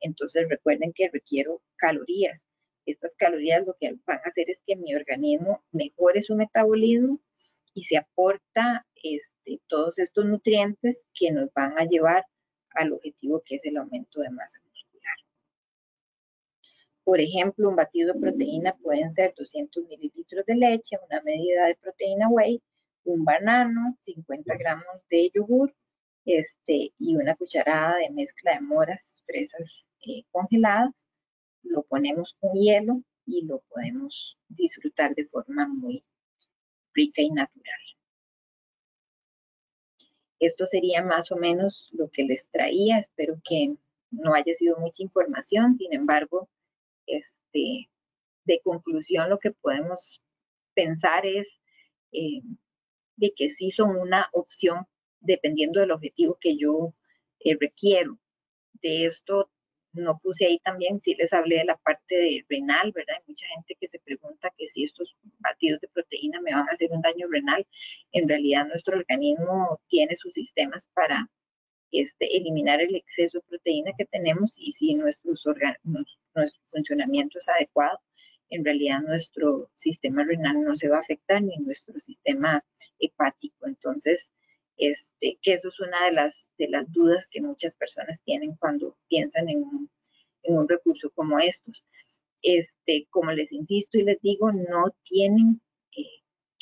entonces recuerden que requiero calorías. Estas calorías lo que van a hacer es que mi organismo mejore su metabolismo y se aporta este, todos estos nutrientes que nos van a llevar al objetivo que es el aumento de masa muscular. Por ejemplo, un batido de proteína pueden ser 200 mililitros de leche, una medida de proteína whey, un banano, 50 gramos de yogur este, y una cucharada de mezcla de moras, fresas eh, congeladas. Lo ponemos con hielo y lo podemos disfrutar de forma muy rica y natural. Esto sería más o menos lo que les traía. Espero que no haya sido mucha información. Sin embargo, este, de conclusión, lo que podemos pensar es eh, de que sí son una opción dependiendo del objetivo que yo eh, requiero. De esto no puse ahí también, sí les hablé de la parte renal, ¿verdad? Hay mucha gente que se pregunta que si estos batidos de proteína me van a hacer un daño renal. En realidad nuestro organismo tiene sus sistemas para este, eliminar el exceso de proteína que tenemos y si nuestros nuestro funcionamiento es adecuado, en realidad nuestro sistema renal no se va a afectar ni nuestro sistema hepático. Entonces, este, que eso es una de las, de las dudas que muchas personas tienen cuando piensan en un, recurso como estos. este, como les insisto y les digo, no tienen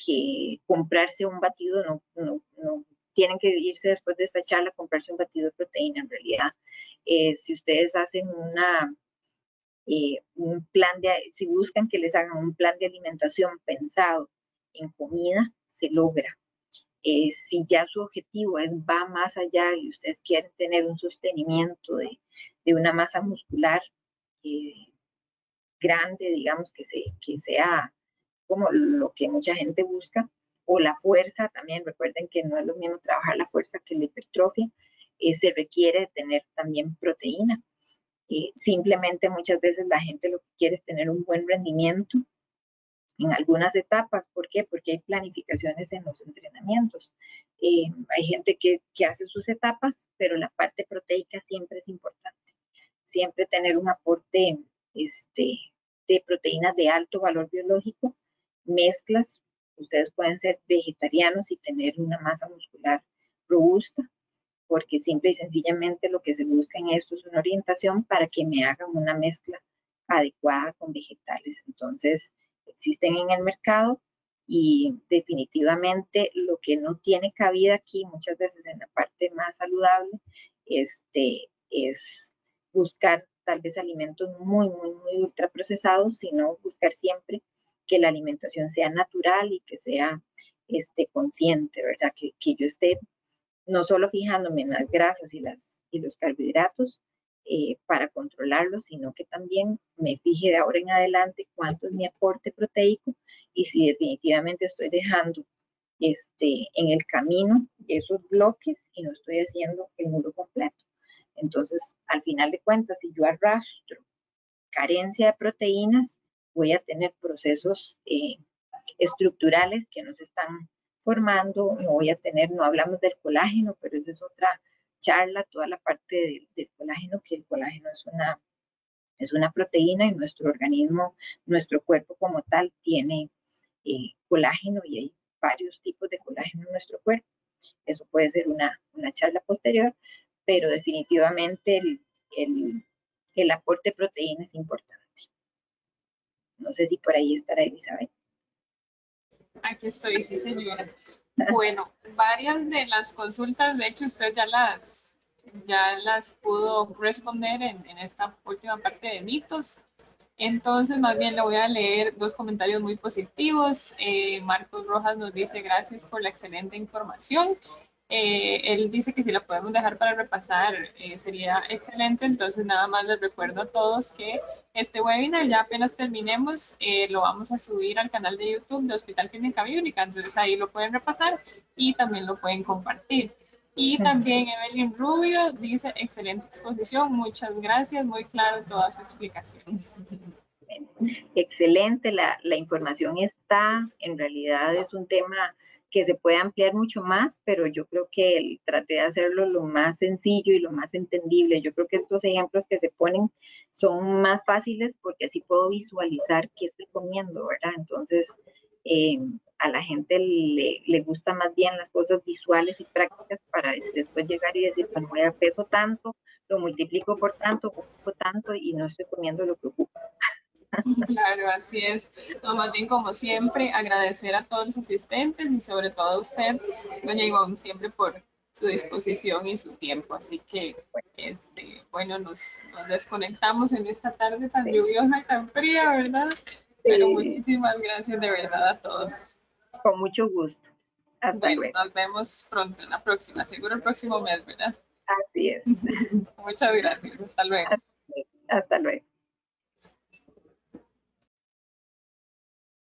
que comprarse un batido, no, tienen que irse después de esta charla a comprarse un batido de proteína. En realidad, eh, si ustedes hacen una, eh, un plan de, si buscan que les hagan un plan de alimentación pensado en comida, se logra. Eh, si ya su objetivo es va más allá y ustedes quieren tener un sostenimiento de, de una masa muscular grande, digamos, que, se, que sea como lo que mucha gente busca, o la fuerza, también recuerden que no es lo mismo trabajar la fuerza que la hipertrofia, eh, se requiere tener también proteína. Eh, simplemente muchas veces la gente lo que quiere es tener un buen rendimiento en algunas etapas. ¿Por qué? Porque hay planificaciones en los entrenamientos. Eh, hay gente que, que hace sus etapas, pero la parte proteica siempre es importante. Siempre tener un aporte este, de proteínas de alto valor biológico, mezclas Ustedes pueden ser vegetarianos y tener una masa muscular robusta, porque simple y sencillamente lo que se busca en esto es una orientación para que me hagan una mezcla adecuada con vegetales. Entonces, existen en el mercado y definitivamente lo que no tiene cabida aquí muchas veces en la parte más saludable este, es buscar tal vez alimentos muy, muy, muy ultraprocesados, sino buscar siempre que la alimentación sea natural y que sea este, consciente, ¿verdad? Que, que yo esté no solo fijándome en las grasas y, las, y los carbohidratos eh, para controlarlos, sino que también me fije de ahora en adelante cuánto es mi aporte proteico y si definitivamente estoy dejando este, en el camino esos bloques y no estoy haciendo el muro completo. Entonces, al final de cuentas, si yo arrastro carencia de proteínas, voy a tener procesos eh, estructurales que nos están formando, no voy a tener, no hablamos del colágeno, pero esa es otra charla, toda la parte del, colágeno, que el colágeno es una, es una proteína y nuestro organismo, nuestro cuerpo como tal tiene eh, colágeno y hay varios tipos de colágeno en nuestro cuerpo. Eso puede ser una, una charla posterior, pero definitivamente el, el, el aporte de proteína es importante. No sé si por ahí estará Elizabeth. Aquí estoy, sí, señora. Bueno, varias de las consultas, de hecho, usted ya las, ya las pudo responder en, esta última parte de mitos. Entonces, más bien le voy a leer dos comentarios muy positivos. Eh, Marcos Rojas nos dice gracias por la excelente información. Eh, él dice que si la podemos dejar para repasar eh, sería excelente, entonces nada más les recuerdo a todos que este webinar ya apenas terminemos eh, lo vamos a subir al canal de YouTube de Hospital Clínica Bíblica, entonces ahí lo pueden repasar y también lo pueden compartir. Y también Evelyn Rubio dice excelente exposición, muchas gracias, muy claro toda su explicación. Excelente, la, la información está, en realidad es un tema que se puede ampliar mucho más, pero yo creo que traté de hacerlo lo más sencillo y lo más entendible. Yo creo que estos ejemplos que se ponen son más fáciles porque así puedo visualizar qué estoy comiendo, ¿verdad? Entonces, eh, a la gente le, le, gusta más bien las cosas visuales y prácticas para después llegar y decir, bueno, voy a peso tanto, lo multiplico por tanto, ocupo tanto y no estoy comiendo lo que ocupo. Claro, así es. No, más bien como siempre, agradecer a todos los asistentes y sobre todo a usted, doña Ivonne, siempre por su disposición y su tiempo. Así que, este, bueno, nos, desconectamos en esta tarde tan lluviosa y tan fría, ¿verdad? Pero muchísimas gracias de verdad a todos. Con mucho gusto. Hasta luego. Nos vemos pronto en la próxima, seguro el próximo mes, ¿verdad? Así es. Muchas gracias. Hasta luego. Hasta luego.